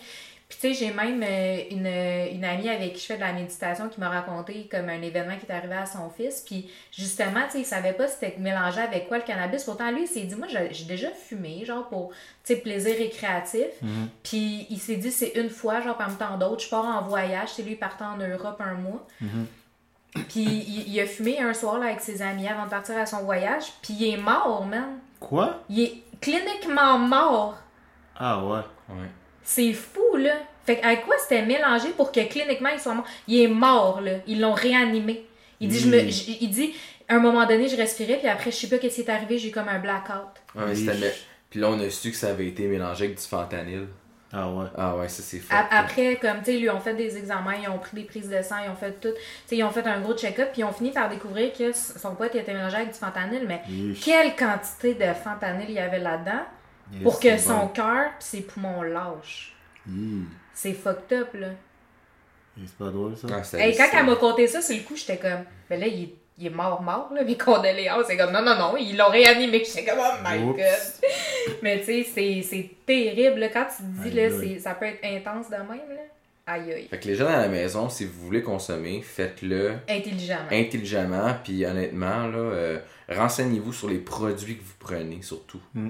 D: Puis, tu sais, j'ai même euh, une, une amie avec qui je fais de la méditation qui m'a raconté comme un événement qui est arrivé à son fils. Puis, justement, tu sais, il savait pas c'était mélangé avec quoi le cannabis. Pourtant, lui, il s'est dit, moi, j'ai déjà fumé, genre, pour, tu sais, plaisir récréatif.
E: Mhm.
D: Puis, il s'est dit, c'est une fois, genre, parmi tant d'autres, je pars en voyage. C'est lui, il partait en Europe un mois.
E: Mhm.
D: Puis, il, il a fumé un soir, là, avec ses amis avant de partir à son voyage. Puis, il est mort, man.
E: Quoi?
D: Il est cliniquement mort.
E: Ah ouais.
B: Ouais.
D: C'est fou, là. Fait que avec quoi c'était mélangé pour que cliniquement il soit mort? Il est mort, là. Ils l'ont réanimé. Il dit, je me,
E: Oui.
D: j- il dit, à un moment donné, je respirais, puis après, je sais pas qu'est-ce qui est arrivé, j'ai eu comme un blackout.
B: Ouais, mais c'était mé- Puis là, on a su que ça avait été mélangé avec du fentanyl.
E: Ah ouais.
B: Ah ouais, ça c'est fou.
D: Après, comme, tu sais, ils lui ont fait des examens, ils ont pris des prises de sang, ils ont fait tout. Tu sais, ils ont fait un gros check-up, puis ils ont fini par découvrir que son pote était mélangé avec du fentanyl, mais quelle quantité de fentanyl il y avait là-dedans?
E: Yes,
D: pour que son
E: bon.
D: cœur puis ses poumons lâchent.
E: Yee.
D: C'est fucked up, là.
E: C'est pas drôle ça?
B: Ah,
D: Hey, quand elle m'a conté ça, sur le coup, j'étais comme, ben là, il est, il est mort, mort, là, mes condoléances. C'est comme, non, non, non, ils l'ont réanimé. J'étais comme, oh my
E: Oups.
D: god. Mais tu sais, c'est- c'est terrible, là. Quand tu te dis, là, ça peut être intense de même, là. Aïe, aïe.
B: Fait que les gens à la maison, si vous voulez consommer, faites-le
D: Intelligemment.
B: intelligemment, puis honnêtement, là, euh, renseignez-vous sur les produits que vous prenez, surtout.
E: Mm.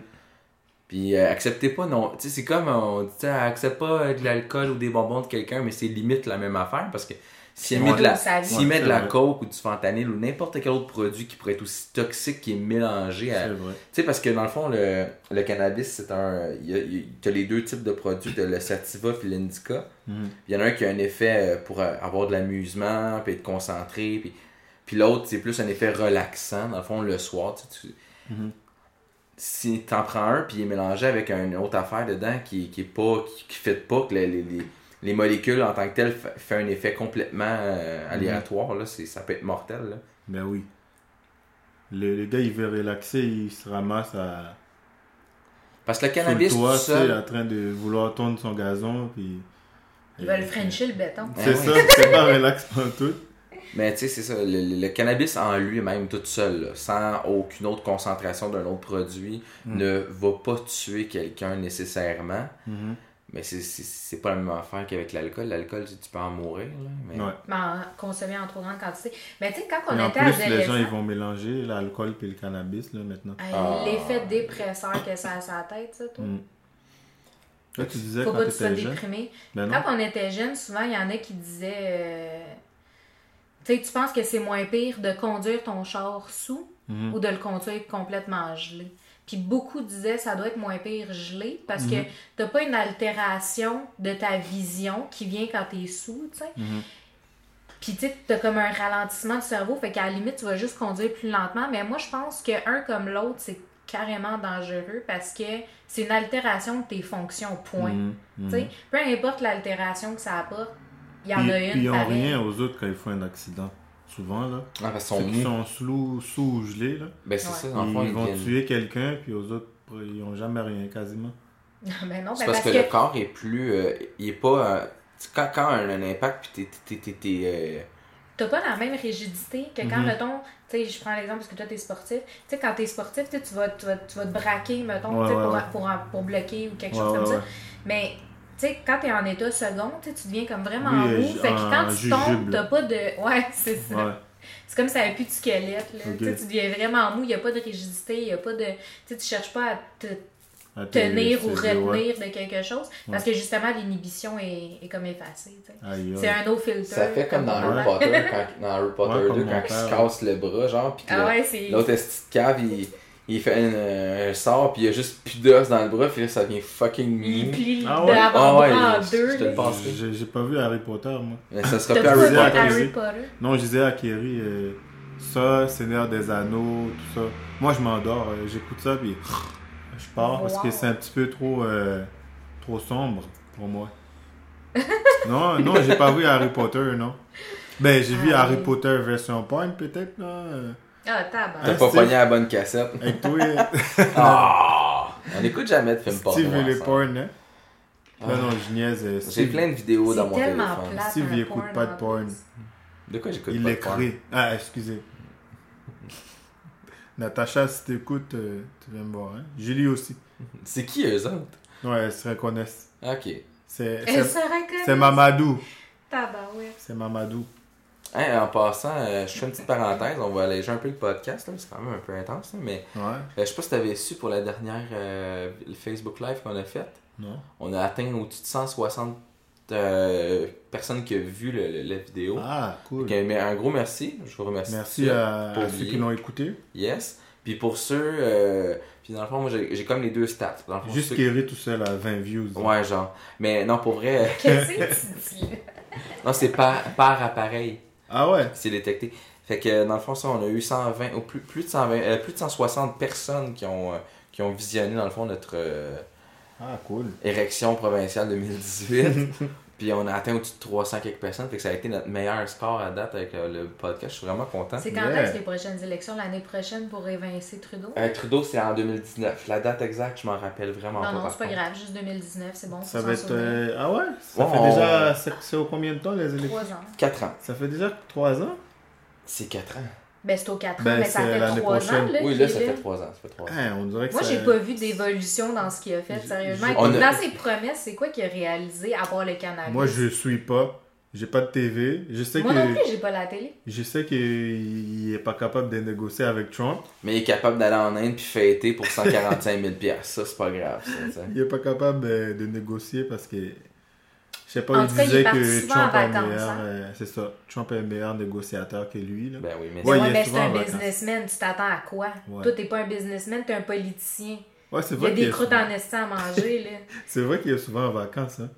B: Puis euh, acceptez pas, non. Tu sais, c'est comme on dit, tu sais, accepte pas euh, de l'alcool ou des bonbons de quelqu'un, mais c'est limite la même affaire parce que s'il met, de la,
D: Sa vie.
B: s'il
E: Ouais,
B: met de
E: c'est
B: la coke ou du fentanyl ou n'importe quel autre produit qui pourrait être aussi toxique qui est mélangé à, tu sais, parce que dans le fond, le, le cannabis, c'est un. Il y a, il y a les deux types de produits, de le sativa et l'indica.
E: Mhm.
B: Il y en a un qui a un effet euh, pour avoir de l'amusement, puis être concentré, puis, puis l'autre, c'est plus un effet relaxant, dans le fond, le soir. Tu sais, tu-
E: Mhm.
B: Si t'en prends un, puis il est mélangé avec une autre affaire dedans qui, qui est pas. qui, qui fait pas, que les, les, les- les molécules en tant que telles fa- fait un effet complètement euh, aléatoire, là, c'est, ça peut être mortel. Là.
E: Ben oui. Le, le gars, il veut relaxer, il se ramasse à.
B: Parce que le
E: sur
B: cannabis,
E: le toit,
B: tout
E: tu sais,
B: seul,
E: en train de vouloir tourner son gazon, puis.
D: Ils veulent frencher le béton.
E: C'est
B: Ah
E: ça, c'est pas relax pour tout.
B: Mais tu sais, c'est ça, le, cannabis en lui-même, tout seul, là, sans aucune autre concentration d'un autre produit,
E: Mm.
B: ne va pas tuer quelqu'un nécessairement.
E: Mhm.
B: Mais c'est- pas la même affaire qu'avec l'alcool. L'alcool, tu tu peux en mourir. Là, mais...
E: Ouais.
D: Mais en consommer en trop grande quantité. Mais tu sais, quand on était
E: plus, les gens, ils vont mélanger l'alcool et le cannabis, là, maintenant.
B: Ah.
D: l'effet dépresseur que ça a sur la tête, ça, toi.
E: Mm. Là, tu disais
D: Faut
E: quand
D: pas que tu sois
E: jeune.
D: déprimé.
E: Ben.
D: Quand on était jeune, souvent, il y en a qui disaient euh, sais, tu penses que c'est moins pire de conduire ton char sous
E: Mhm.
D: ou de le conduire complètement gelé? Puis beaucoup disaient ça doit être moins pire gelé parce
E: Mhm.
D: que t'as pas une altération de ta vision qui vient quand t'es sous, tu sais.
E: Mhm.
D: Puis tu sais, t'as comme un ralentissement du cerveau, fait qu'à la limite, tu vas juste conduire plus lentement. Mais moi, je pense que un comme l'autre, c'est carrément dangereux parce que c'est une altération de tes fonctions, point.
E: Mhm, mhm.
D: Tu sais, peu importe l'altération que ça apporte, il y en
E: Puis,
D: a une.
E: puis ils n'ont rien aux autres quand ils font un accident. Souvent, là.
B: Ah, parce
E: Ceux
B: qu'ils
E: qui
B: sont
E: sont sous, sous gelés, là.
B: Ben, c'est
D: Ouais.
B: ça, dans le fond,
E: ils
B: ils
E: vont
B: viennent-
E: tuer quelqu'un, puis aux autres, ils n'ont jamais rien quasiment.
D: ben non,
B: C'est
D: ben
B: parce,
D: parce
B: que,
D: que,
B: le corps est plus. euh, il est pas. euh, tu sais, quand, quand un, un impact, puis t'es. t'es- t'es- t'es, euh,
D: t'as pas la même rigidité que quand,
E: Mhm.
D: mettons, tu sais, je prends l'exemple parce que toi, t'es sportif. Tu sais, quand t'es sportif, tu vas, tu, vas, tu vas te braquer, mettons,
E: Ouais, ouais,
D: pour,
E: ouais.
D: Pour, pour bloquer ou quelque
E: Ouais,
D: chose comme
E: ouais.
D: ça. Mais, tu sais, quand t'es en état second, tu deviens comme vraiment
E: Oui,
D: mou. Fait que quand tu tombes, t'as pas de. Ouais, c'est ça.
E: Ouais.
D: C'est comme si ça avait plus de squelette, là. Tu deviens vraiment mou, il n'y a pas de rigidité, il n'y a pas de. Tu sais, tu cherches pas à te
E: À
D: tenir ou retenir de quelque chose parce que justement, l'inhibition est, est comme effacée, C'est un no filter.
B: Ça fait comme dans Harry. Potter, quand, dans Harry Potter
E: Ouais, comme
B: 2,
E: mon
B: quand il se casse le bras, genre, puis que
D: Ah
B: le-
D: ouais, c'est.
B: l'autre cave, il, il fait un, un sort, puis il y a juste plus d'os dans le bras, puis là, ça devient fucking
D: Il
B: mou.
D: plie
E: Ah ouais?
B: Ah ouais,
D: en
B: je-
D: deux.
E: J'ai pas vu Harry Potter, moi.
B: Mais ça sera plus
D: pas
B: Harry Potter.
D: Harry Potter?
E: Non, je disais à Kerry, euh, ça, Seigneur des Anneaux, tout ça. Moi, je m'endors, euh, j'écoute ça, puis je pars parce que c'est un petit peu trop, euh, trop sombre pour moi. non, non, j'ai pas vu Harry Potter, non. Ben, j'ai vu
D: Ah,
E: Harry. Potter version point, peut-être, là.
D: Ah, tabac.
B: T'as pas pogné la bonne cassette.
E: Avec toi,
B: Ah! On écoute jamais de films porno
E: Steve et les porn, hein? Non, non, je niaise. euh,
B: J'ai plein de vidéos dans mon téléphone.
D: plate.
E: Steve, il écoute pas de porn.
B: De quoi j'écoute
E: Il
B: pas de porn?
E: l'écrit. Ah, excusez. Natacha, si t'écoutes, euh, tu viens me voir, hein. Julie aussi.
B: C'est qui eux autres?
E: Ouais, elles se reconnaissent.
B: Ok.
E: C'est
D: Elle
E: c'est-
D: se reconnaît.
E: c'est Mamadou.
B: En passant, euh, je fais une petite parenthèse, on va alléger un peu le podcast, là, c'est quand même un peu intense, là, mais
E: Ouais.
B: euh, je sais pas si t'avais su pour la dernière euh, le Facebook Live qu'on a faite,
E: Non.
B: on a atteint au-dessus de 160 euh, personnes qui ont vu le- le- la vidéo.
E: Ah, cool.
B: Donc, un, un gros merci, je vous remercie.
E: Merci à, à ceux qui l'ont écouté.
B: Yes. Puis pour ceux, euh, puis dans le fond, moi j'ai j'ai comme les deux stats. Dans le fond,
E: Juste Kerry tout seul à 20 views.
B: Ouais, genre. Mais non, pour vrai,
D: Qu'est-ce que tu dis là?
B: non, c'est par, par appareil.
E: Ah ouais?
B: C'est détecté. Fait que dans le fond, ça, on a eu 120, ou plus, plus, de 120, euh, plus de 160 personnes qui ont, euh, qui ont visionné, dans le fond, notre euh,
E: Ah, cool.
B: érection provinciale 2018. Puis on a atteint au-dessus de 300 quelques personnes. Fait que ça a été notre meilleur score à date avec euh, le podcast. Je suis vraiment content.
D: C'est quand
E: Yeah.
D: est-ce les prochaines élections? L'année prochaine pour évincer Trudeau?
B: Euh, Trudeau, c'est en 2019. La date exacte, je m'en rappelle vraiment
D: non,
B: pas.
D: non,
B: par
D: c'est pas
B: contre.
D: grave. Juste 2019, c'est bon.
E: Ça va être. euh, Ah ouais? Ça
B: Ouais,
E: fait
B: on-
E: déjà. C'est au combien de temps les élections?
D: Trois ans.
B: 4 ans.
E: Ça fait déjà 3 ans?
B: C'est 4 ans.
D: Ben, c'est aux 4 ans,
E: Ben,
D: mais ça fait
E: l'année
D: 3 ans. Là,
B: Oui, là, ça
D: là.
B: fait 3 ans. Ça fait 3 ans.
E: Hein, on dirait que
D: Moi,
E: ça-
D: j'ai pas vu d'évolution dans ce qu'il a fait, sérieusement.
B: a-
D: Dans ses promesses, c'est quoi qu'il a réalisé à part le cannabis?
E: Moi, je suis pas. J'ai pas de TV. Je sais
D: Moi
E: que.
D: non plus, j'ai pas la télé.
E: Je sais qu'il est pas capable de négocier avec Trump.
B: Mais il est capable d'aller en Inde puis fêter pour 145 000 Ça, c'est pas grave. Ça.
E: Il est pas capable de négocier parce que. Sais pas,
D: En
E: il
D: tout cas, il
E: disait
D: est parti
E: que
D: souvent
E: Trump
D: en
E: est
D: vacances,
E: meilleur.
D: hein.
E: euh, c'est ça. Trump est un meilleur négociateur que lui. Là.
B: Ben oui, mais
E: Ouais,
D: Ouais, c'est un
E: vacances.
D: businessman, tu t'attends à quoi?
E: Ouais.
D: Toi, t'es pas un businessman, t'es un politicien.
E: Ouais, c'est
D: Il y a des croûtes
E: souvent-
D: en esti à manger, là.
E: C'est vrai qu'il est souvent en vacances. Hein.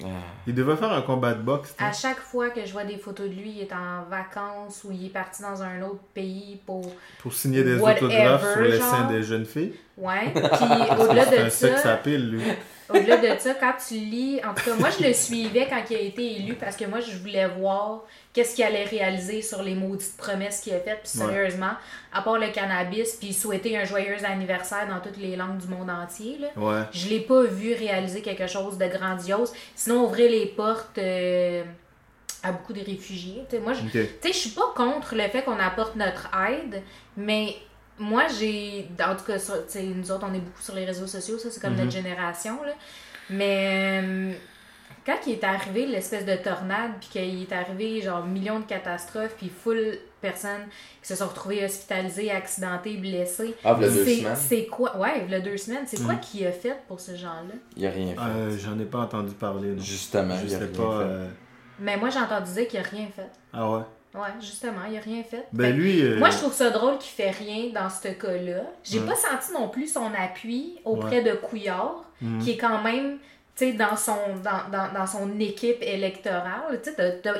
B: Ah.
E: Il devait faire un combat de boxe. hein.
D: À chaque fois que je vois des photos de lui, il est en vacances ou il est parti dans un autre pays pour.
E: Pour signer des
D: Whatever,
E: autographes sur les
D: genre.
E: seins des jeunes filles.
D: Ouais. Puis au-delà
E: C'est
D: de
E: un sexe à
D: ça,
E: pile, lui.
D: Au-delà de ça, quand tu lis, en tout cas, moi je le suivais quand il a été élu parce que moi je voulais voir qu'est-ce qu'il allait réaliser sur les maudites promesses qu'il a faites. Puis
E: Ouais.
D: sérieusement, à part le cannabis, puis souhaiter un joyeux anniversaire dans toutes les langues du monde entier, là.
E: Ouais.
D: Je l'ai pas vu réaliser quelque chose de grandiose. Sinon, ouvrir les portes euh, à beaucoup de réfugiés. Tu sais, moi, je je suis pas contre le fait qu'on apporte notre aide, mais moi, j'ai. En tout cas, sur- nous autres, on est beaucoup sur les réseaux sociaux, ça, c'est comme
E: Mhm.
D: notre génération, là. Mais. euh, quand il est arrivé l'espèce de tornade, puis qu'il est arrivé genre millions de catastrophes, puis full personnes qui se sont retrouvées hospitalisées, accidentées, blessées.
B: Ah, v'là deux
D: C'est-
B: semaines?
D: C'est quoi, ouais, a deux semaines, c'est quoi
E: Mhm.
D: qu'il a fait pour ces gens-là?
B: Il a rien fait.
E: Euh, J'en ai pas entendu parler. non.
B: Justement,
E: Je
B: il a
E: sais
B: rien
E: pas.
B: fait.
E: euh,
D: Mais moi, j'ai entendu dire qu'il a rien fait.
E: Ah ouais?
D: Ouais, justement, il a rien fait.
E: Ben lui. euh,
D: Moi, je trouve ça drôle qu'il fait rien dans ce cas-là. J'ai
E: Ouais.
D: pas senti non plus son appui auprès de Couillard,
E: mhm.
D: qui est quand même, tu sais, dans son, dans, dans, dans son équipe électorale. Tu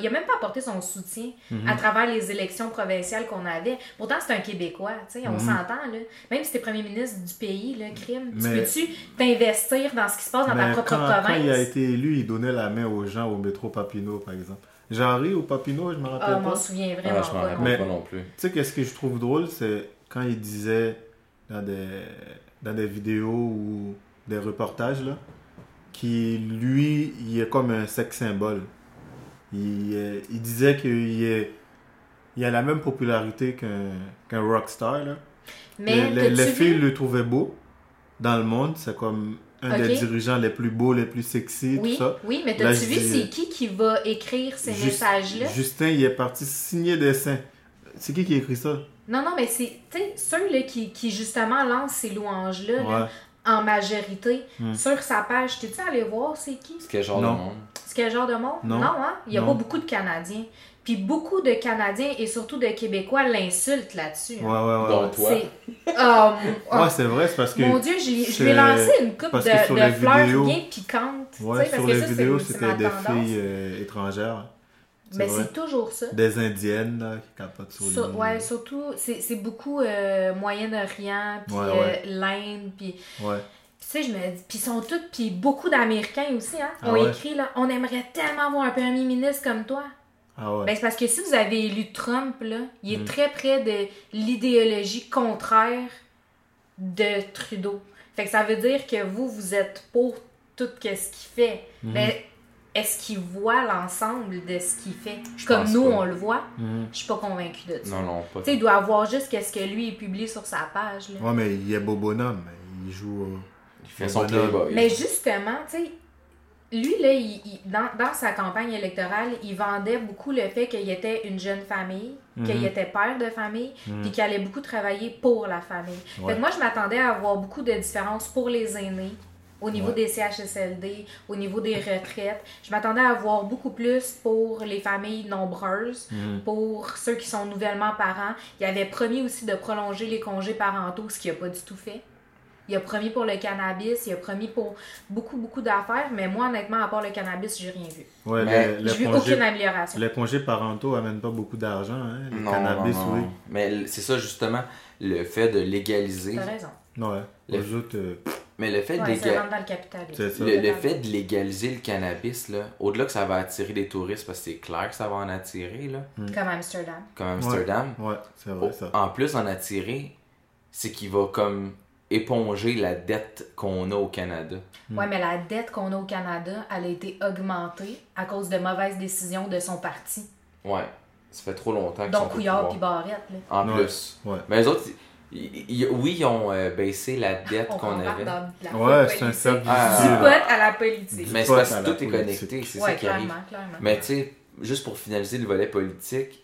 D: il a même pas apporté son soutien
E: Mhm.
D: à travers les élections provinciales qu'on avait. Pourtant, c'est un Québécois, tu sais, on
E: Mhm.
D: s'entend, là. Même si t'es premier ministre du pays, là, crime, tu peux-tu t'investir dans ce qui se passe dans ta propre
E: quand, quand
D: province?
E: il a été élu, il donnait la main aux gens au métro Papineau, par exemple. Jean-Ry au Papineau, je me rappelle
D: Ah, je m'en
E: pas.
D: souviens
B: Ah,
D: vraiment
B: je m'en
D: pas.
B: rappelle
E: Mais-
B: pas non plus.
E: Tu sais, qu'est-ce que je trouve drôle, c'est quand il disait dans des, dans des vidéos ou des reportages, là, qu'il, lui, il est comme un sex symbole. Il, il disait qu'il est, il a la même popularité qu'un, qu'un rockstar, là.
D: Mais
E: les, les- les filles
D: vu?
E: le trouvaient beau dans le monde. C'est comme un des dirigeants les plus beaux, les plus sexy,
D: Oui,
E: tout ça.
D: oui, mais
E: Là,
D: t'as-tu vu
E: dis-
D: c'est qui qui va écrire ces
E: Just-
D: messages-là?
E: Justin, il est parti signer des seins. C'est qui qui a écrit ça?
D: Non, non, mais c'est, tu sais, ceux là, qui, qui justement lancent ces louanges-là, là, en majorité,
E: Hmm.
D: sur sa page, t'es-tu allé voir c'est qui?
B: C'est quel genre
E: Non.
B: de monde?
D: C'est quel genre de monde?
E: Non.
D: hein? Il y a
E: Non.
D: pas beaucoup de Canadiens. Puis beaucoup de Canadiens et surtout de Québécois l'insultent là-dessus.
E: Ouais,
D: hein.
E: ouais, ouais.
B: Dont
E: ouais.
B: toi.
D: C'est... Oh, mon-
E: Ouais, c'est vrai, c'est parce que.
D: Mon Dieu, je, ai lancé une coupe
E: parce
D: de, fleurs
E: vidéos-
D: bien piquantes. tu
E: Ouais,
D: sais, parce
E: sur
D: que
E: les
D: ça,
E: vidéos, c'était des filles euh, étrangères.
D: Mais c'est toujours ça.
E: Des indiennes, là, qui capotent sur
D: Sur-
E: les...
D: ouais, surtout, c'est c'est beaucoup euh, Moyen-Orient, puis
E: Ouais,
D: euh, l'Inde, puis
E: Ouais.
D: Puis, tu sais, je me dis, puis ils sont tous, puis beaucoup d'Américains aussi, hein,
E: Ah
D: ont
E: ouais?
D: écrit, là, on aimerait tellement avoir un premier ministre comme toi.
E: Ah ouais.
D: Ben, c'est parce que si vous avez élu Trump, là, il est
E: Mm.
D: très près de l'idéologie contraire de Trudeau. Fait que ça veut dire que vous, vous êtes pour tout ce qu'il fait.
E: Mhm.
D: Mais est-ce qu'il voit l'ensemble de ce qu'il fait?
B: Je
D: Comme nous,
B: pas.
D: on le voit.
E: Mhm.
D: Je suis pas convaincue de ça.
B: Non, non, pas.
D: Tu sais, il doit avoir juste qu'est-ce que lui, il publie sur sa page. Là.
E: Ouais, mais il est beau bonhomme. Il joue... euh,
B: Il fait son playboy.
D: Mais justement, tu sais, lui, là, il- il- dans, dans sa campagne électorale, il vendait beaucoup le fait qu'il était une jeune famille, qu'il
E: Mhm.
D: était père de famille,
E: Mhm.
D: puis qu'il allait beaucoup travailler pour la famille. Fait
E: Ouais.
D: que moi, je m'attendais à avoir beaucoup de différences pour les aînés, au niveau
E: Ouais.
D: des CHSLD, au niveau des retraites. Je m'attendais à avoir beaucoup plus pour les familles nombreuses,
E: Mhm.
D: pour ceux qui sont nouvellement parents. Il avait promis aussi de prolonger les congés parentaux, ce qu'il n'a pas du tout fait. Il a promis pour le cannabis, il a promis pour beaucoup, beaucoup d'affaires, mais moi, honnêtement, à part le cannabis, j'ai rien vu.
E: Ouais,
B: Mais
D: J'ai vu aucune amélioration.
E: les congés parentaux amènent pas beaucoup d'argent. Hein? Le
B: Non,
E: cannabis,
B: non, non. Mais c'est ça, justement, le fait de légaliser.
D: T'as raison.
E: oui. Ouais.
B: Le-
E: Les autres, euh,
B: Mais le fait de
D: Ouais, dans le capitalisme.
E: C'est ça.
B: Le, le fait de légaliser le cannabis, là, au-delà que ça va attirer des touristes, parce que c'est clair que ça va en attirer, là,
D: Comme Amsterdam.
B: comme Amsterdam,
E: ouais, c'est vrai, ça.
B: en plus d'en attirer, c'est qu'il va comme éponger la dette qu'on a au Canada.
D: Ouais, mais la dette qu'on a au Canada, elle a été augmentée à cause de mauvaises décisions de son parti.
B: Ouais, ça fait trop longtemps qu'ils sont
D: Donc
B: au
D: Couillard puis Barrette. Là.
B: En
E: Ouais.
B: plus.
E: Ouais.
B: Mais les autres, ils- ils- oui, ils ont euh, baissé la dette
D: On
B: qu'on avait.
D: dans la
E: Ouais, c'est un cercle
B: Ah.
D: à la politique.
B: Mais c'est
E: Pas
B: parce que tout est connecté, c'est
D: ouais,
B: ça qui arrive.
D: clairement, clairement.
B: Mais tu sais, juste pour finaliser le volet politique,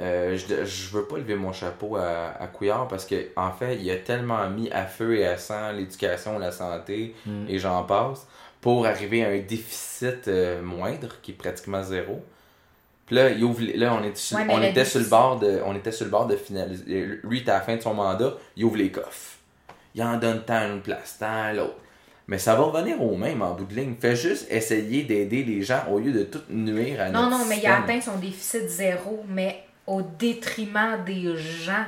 B: euh, je, je veux pas lever mon chapeau à, à Couillard parce que en fait, il a tellement mis à feu et à sang l'éducation, la santé
E: Mm.
B: et j'en passe pour arriver à un déficit euh, moindre qui est pratiquement zéro. Puis là, il ouvre, les- là on, est sur-
D: Ouais,
B: on
D: le
B: était sur le bord de on était sur le bord de finaliser. Lui, à la fin de son mandat, il ouvre les coffres. Il en donne tant à une place, tant à l'autre. Mais ça va revenir au même en bout de ligne. Fais juste essayer d'aider les gens au lieu de tout nuire à
D: Non,
B: notre
D: non, mais il a atteint son déficit zéro, mais au détriment des gens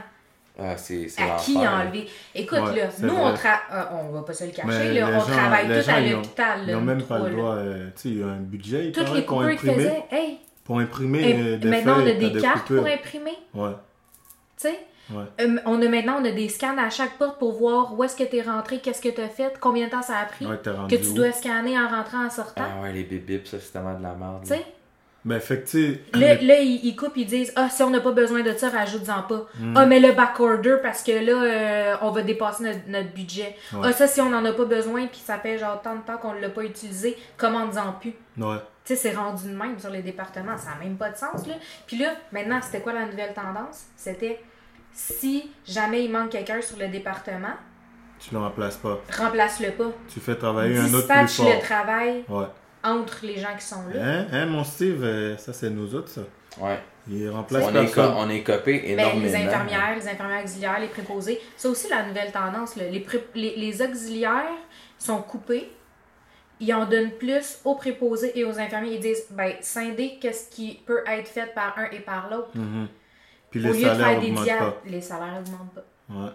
B: Ah, c'est c'est
D: à qui enlevé. Écoute,
E: Ouais,
D: là, nous,
E: vrai.
D: on, tra... euh, on va pas se le cacher, là, on
E: gens-
D: travaille tous à
E: gens, ils ont-
D: l'hôpital.
E: Ils n'ont même pas le droit. euh, tu sais, il y a un budget.
D: Toutes les
E: pour
D: coupures qu'ils
E: imprimer.
D: faisaient, hey,
E: Pour imprimer
D: et
E: euh, des
D: maintenant on a des cartes pour imprimer,
E: Ouais.
D: tu sais.
E: Ouais.
D: Euh, on a maintenant on a des scans à chaque porte pour voir où est-ce que tu es rentré, qu'est-ce que tu as fait, combien de temps ça a pris, que tu
E: où?
D: dois scanner en rentrant en sortant.
B: Ah ouais, les bibips, ça c'est tellement de la merde.
D: Tu sais,
E: Ben, fait que, tu
D: là, là, ils, ils coupent, ils disent Ah, si on n'a pas besoin de ça, rajoute-en pas.
E: Hmm.
D: Ah, mais le backorder parce que là, euh, on va dépasser notre, notre budget.
E: Ouais.
D: Ah, ça, si on n'en a pas besoin, puis ça fait genre tant de temps qu'on ne l'a pas utilisé, commande-en plus.
E: Ouais.
D: Tu sais, c'est rendu de même sur les départements. Ça n'a même pas de sens, là. Puis là, maintenant, c'était quoi la nouvelle tendance? C'était si jamais il manque quelqu'un sur le département,
E: Tu le remplaces pas.
D: remplace-le pas.
E: Tu fais travailler un autre plus fort.
D: le travail
E: Ouais.
D: Entre les gens qui sont là.
E: Hein, hein, mon Steve, euh, ça c'est nous autres, ça.
B: Ouais.
E: Il remplace
B: On est, on copé
D: Ben,
B: énormément.
D: les infirmières, les infirmières auxiliaires, les préposés. C'est aussi la nouvelle tendance. là. Les, pré- les, les auxiliaires sont coupés. ils en donnent plus aux préposés et aux infirmiers. Ils disent, ben, scinder qu'est-ce qui peut être fait par un et par l'autre.
E: Mhm. Puis
D: Au
E: les
D: lieu de
E: salaires
D: faire des
E: augmentent
D: diables,
E: pas.
D: les salaires augmentent pas.
E: Ouais.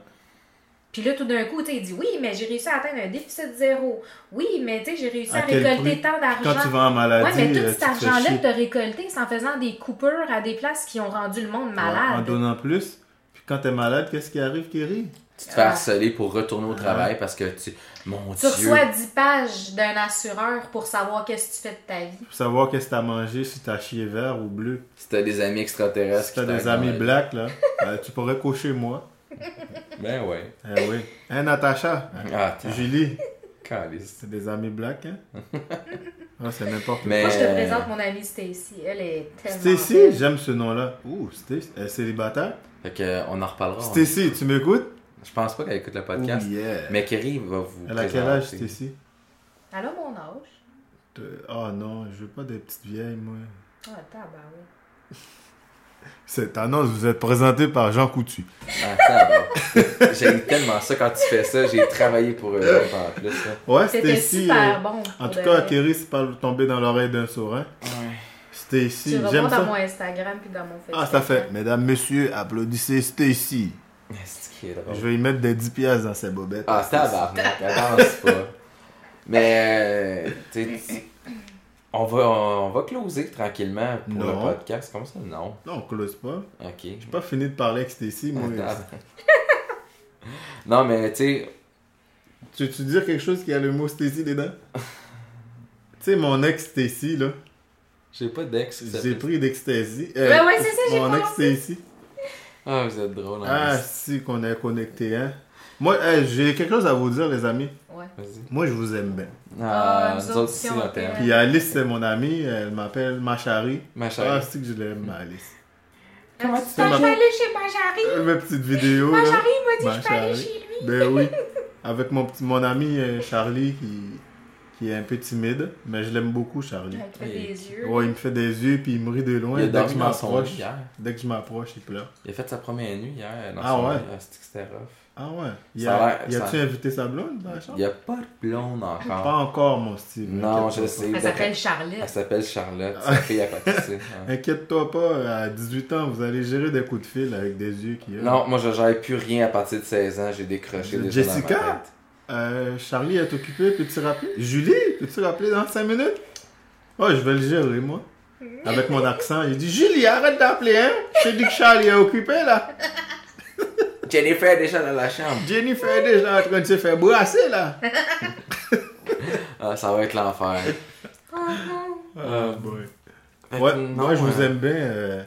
D: Puis là, tout d'un coup, tu il dit oui, mais j'ai réussi à atteindre un déficit zéro. Oui, mais tu sais, j'ai réussi
E: À
D: récolter
E: prix?
D: tant d'argent.
E: Quand tu vas en maladie,
D: Ouais, mais tout
E: euh,
D: cet
E: tu te fais
D: argent-là que tu as récolté, c'est en faisant des coupures à des places qui ont rendu le monde
E: Ouais, En
D: malade.
E: donnant plus. Puis quand t'es malade, qu'est-ce qui arrive, Kerry?
B: Tu te fais
D: Ah.
B: harceler pour retourner au travail parce que tu. Mon
D: Tu
B: Dieu.
D: reçois 10 pages d'un assureur pour savoir qu'est-ce que tu fais de ta vie.
E: Pour savoir qu'est-ce que t'as mangé, si t'as chié vert ou bleu.
B: Si t'as des amis extraterrestres.
E: Si t'as des amis blacks, là, euh, tu pourrais cocher moi.
B: Ben ouais.
E: Eh oui. Hein, Natacha?
B: Ah, attends.
E: Julie?
B: Calice.
E: C'est des amis blacks, hein? Ah, c'est n'importe
B: Mais-
D: Moi, je te présente mon amie Stacy. Elle est
E: quoi.
D: tellement.
E: Stacy,
D: belle.
E: j'aime ce nom-là. Ouh, Stacy, elle est célibataire?
B: Fait que, euh, on en reparlera.
E: Stacy, tu m'écoutes?
B: Je pense pas qu'elle écoute le podcast.
E: Oh, yeah.
B: Mais Kerry va vous.
E: Elle a quel âge. Stacy?
D: Elle a mon âge.
E: De- Oh non, je veux pas des petites vieilles, moi.
D: Ah, tabarouette.
E: Cette annonce vous êtes présentée par Jean Coutu.
B: Ah, bon. J'ai tellement ça quand tu fais ça. J'ai travaillé pour eux autres en plus. Là.
E: Ouais,
D: C'était
E: Stacy.
D: super
E: euh,
D: bon.
E: En tout
D: de
E: cas. Kerry, c'est pas tombé dans l'oreille d'un sourd? Stacy,
D: Tu vas
E: j'aime
D: voir dans
E: ça.
D: mon Instagram puis dans mon Facebook.
E: Ah, ça fait. Mesdames, messieurs, applaudissez Stacy.
B: C'est qui est drôle.
E: Je vais y mettre des 10 piastres dans ses bobettes.
B: Ah, tabarnak, elle danse pas. Mais, euh, tu sais, on va, on va closer tranquillement pour le podcast. Comme ça, non.
E: Non, on close pas.
B: Ok.
E: J'ai pas fini de parler avec Stacy, moi.
B: Non, mais tu sais,
E: Tu veux-tu dire quelque chose qui a le mot Stacy dedans? tu sais, mon ex Stacy, là,
B: j'ai pas d'ex.
E: j'ai pris d'ecstasy.
D: Ouais, ouais, c'est ça, j'ai
E: Mon ex. Stacy.
B: Ah, vous êtes drôle. hein.
E: Ah, si, qu'on est connecté, hein. Moi, hey, j'ai quelque chose à vous dire, les amis.
D: Ouais.
B: Vas-y.
E: Moi, je vous aime bien.
B: Ah,
D: Ah,
B: nous autres aussi,
D: on
B: t'aime.
E: Puis Alice, c'est mon amie. Elle m'appelle Machari.
B: Ma
E: Ah, c'est que je l'aime, Alice.
B: Comment tu
E: ma-
D: je vais aller chez Majari.
E: Euh, Mes petites vidéos, là.
D: Majari m'a dit que je aller
E: Machari.
D: chez lui.
E: Ben oui. Avec mon, petit, mon ami euh, Charlie qui, qui est un peu timide. Mais je l'aime beaucoup, Charlie.
D: Elle te fait des yeux.
E: Ouais, il me fait des yeux puis il me rit de loin.
B: Il
E: Dès que je m'approche, dès que je m'approche, il pleure.
B: Il a fait sa première nuit hier dans
E: Ah
B: son
E: ouais?
B: Ah, c'était rough.
E: Ah ouais. Il
B: a
E: il a-tu
B: ça-
E: invité sa blonde dans la chambre?
B: Il n'y a pas de blonde encore.
E: Pas encore, mon Steve.
B: Non, je sais.
D: Elle s'appelle Charlotte.
B: Elle s'appelle Charlotte. Sa fille à ouais.
E: Inquiète-toi pas, à 18 ans, vous allez gérer des coups de fil avec des yeux qui.
B: Non, moi je gère plus rien à partir de 16 ans. J'ai décroché déjà dans ma
E: Jessica?
B: tête.
E: Euh, Charlie est occupé, peux-tu rappeler? Julie, peux-tu rappeler dans 5 minutes? Ouais, je vais le gérer, moi. Avec mon accent, il dit Julie, arrête d'appeler, hein? Je t'ai dit que Charlie est occupé, là.
B: Jennifer est déjà dans la chambre.
E: Jennifer est déjà en train de se faire brasser, là.
B: Ah, ça va être l'enfer.
E: Ah, boy. Ouais,
B: non,
E: moi, je vous
B: euh,
E: aime bien. euh,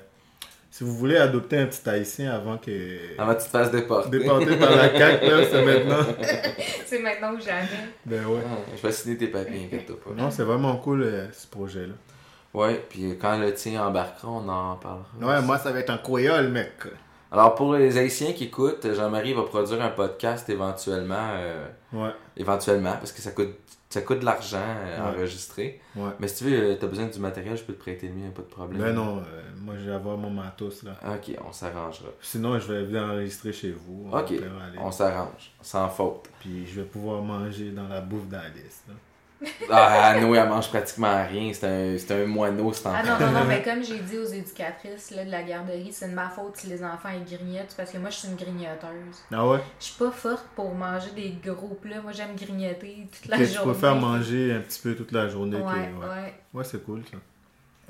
E: si vous voulez adopter un petit haïtien avant que.
B: Avant que tu te fasses déporter.
E: Déporté par la CAQ, là, c'est maintenant.
D: C'est maintenant ou jamais.
E: Ben ouais.
B: Ah, je vais signer tes papiers, inquiète-toi pas.
E: Non, c'est vraiment cool, euh, ce projet-là.
B: Ouais, puis quand le tien embarquera, on en parlera.
E: Ouais, moi, ça va être en créole, mec.
B: Alors pour les Haïtiens qui écoutent, Jean-Marie va produire un podcast éventuellement. euh,
E: Ouais,
B: éventuellement, parce que ça coûte, ça coûte de l'argent euh, à
E: Ouais.
B: enregistrer.
E: ouais.
B: Mais si tu veux, tu as besoin du matériel, je peux te prêter le mien, pas de problème.
E: Ben non, euh, moi, je vais avoir mon matos, là.
B: Ok, on s'arrangera.
E: Sinon, je vais venir enregistrer chez vous. On
B: Ok, on s'arrange, sans faute.
E: Puis je vais pouvoir manger dans la bouffe d'Alice.
B: Ah, Noé, elle mange pratiquement rien. C'est un, c'est un moineau, c'est
D: Ah
B: enfant.
D: non, non, non, mais comme j'ai dit aux éducatrices là, de la garderie, c'est de ma faute si les enfants ils grignotent parce que moi je suis une grignoteuse.
E: Ah ouais?
D: Je suis pas forte pour manger des gros plats. Moi j'aime grignoter toute la
E: Que tu
D: journée.
E: préfères manger un petit peu toute la journée.
D: Ouais,
E: que- ouais.
D: ouais.
E: Ouais, c'est cool, ça.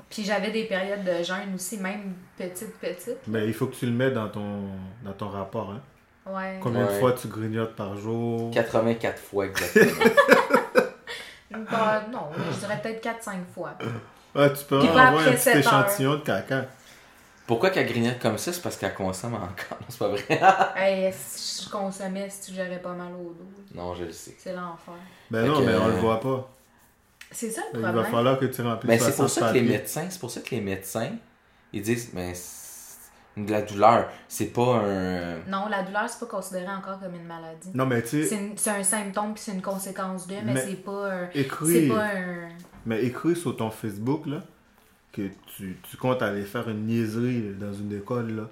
D: Puis j'avais des périodes de jeûne aussi, même petite, petite.
E: Mais il faut que tu le mettes dans ton, dans ton rapport. Hein.
D: Ouais.
E: Combien de fois tu grignotes par jour?
B: 84 fois exactement.
D: Bah, non, je dirais peut-être 4-5 fois.
E: Ouais, tu peux avoir un
D: après
E: petit
D: sept
E: échantillon de caca.
B: Pourquoi qu'elle grignote comme ça? C'est parce qu'elle consomme encore. Non, c'est pas vrai.
D: hey, si je consommais, si j'aurais pas mal au dos.
B: Non, je le sais.
D: C'est l'enfer.
E: Ben
B: Fait
E: non,
B: que,
E: mais on le voit pas.
D: C'est ça le
E: Il va
D: problème.
E: falloir que tu remplisses
B: Mais c'est pour
E: 60
B: ça que les médecins, c'est pour ça que les médecins, ils disent, mais c'est de la douleur, c'est pas un.
D: Non, la douleur, c'est pas considéré encore comme une maladie.
E: Non, mais tu
D: C'est
E: sais,
D: c'est un symptôme puis c'est une conséquence de, mais,
E: Mais-
D: c'est pas un. C'est
E: écris,
D: pas un.
E: mais écris sur ton Facebook, là, que tu, tu comptes aller faire une niaiserie dans une école, là.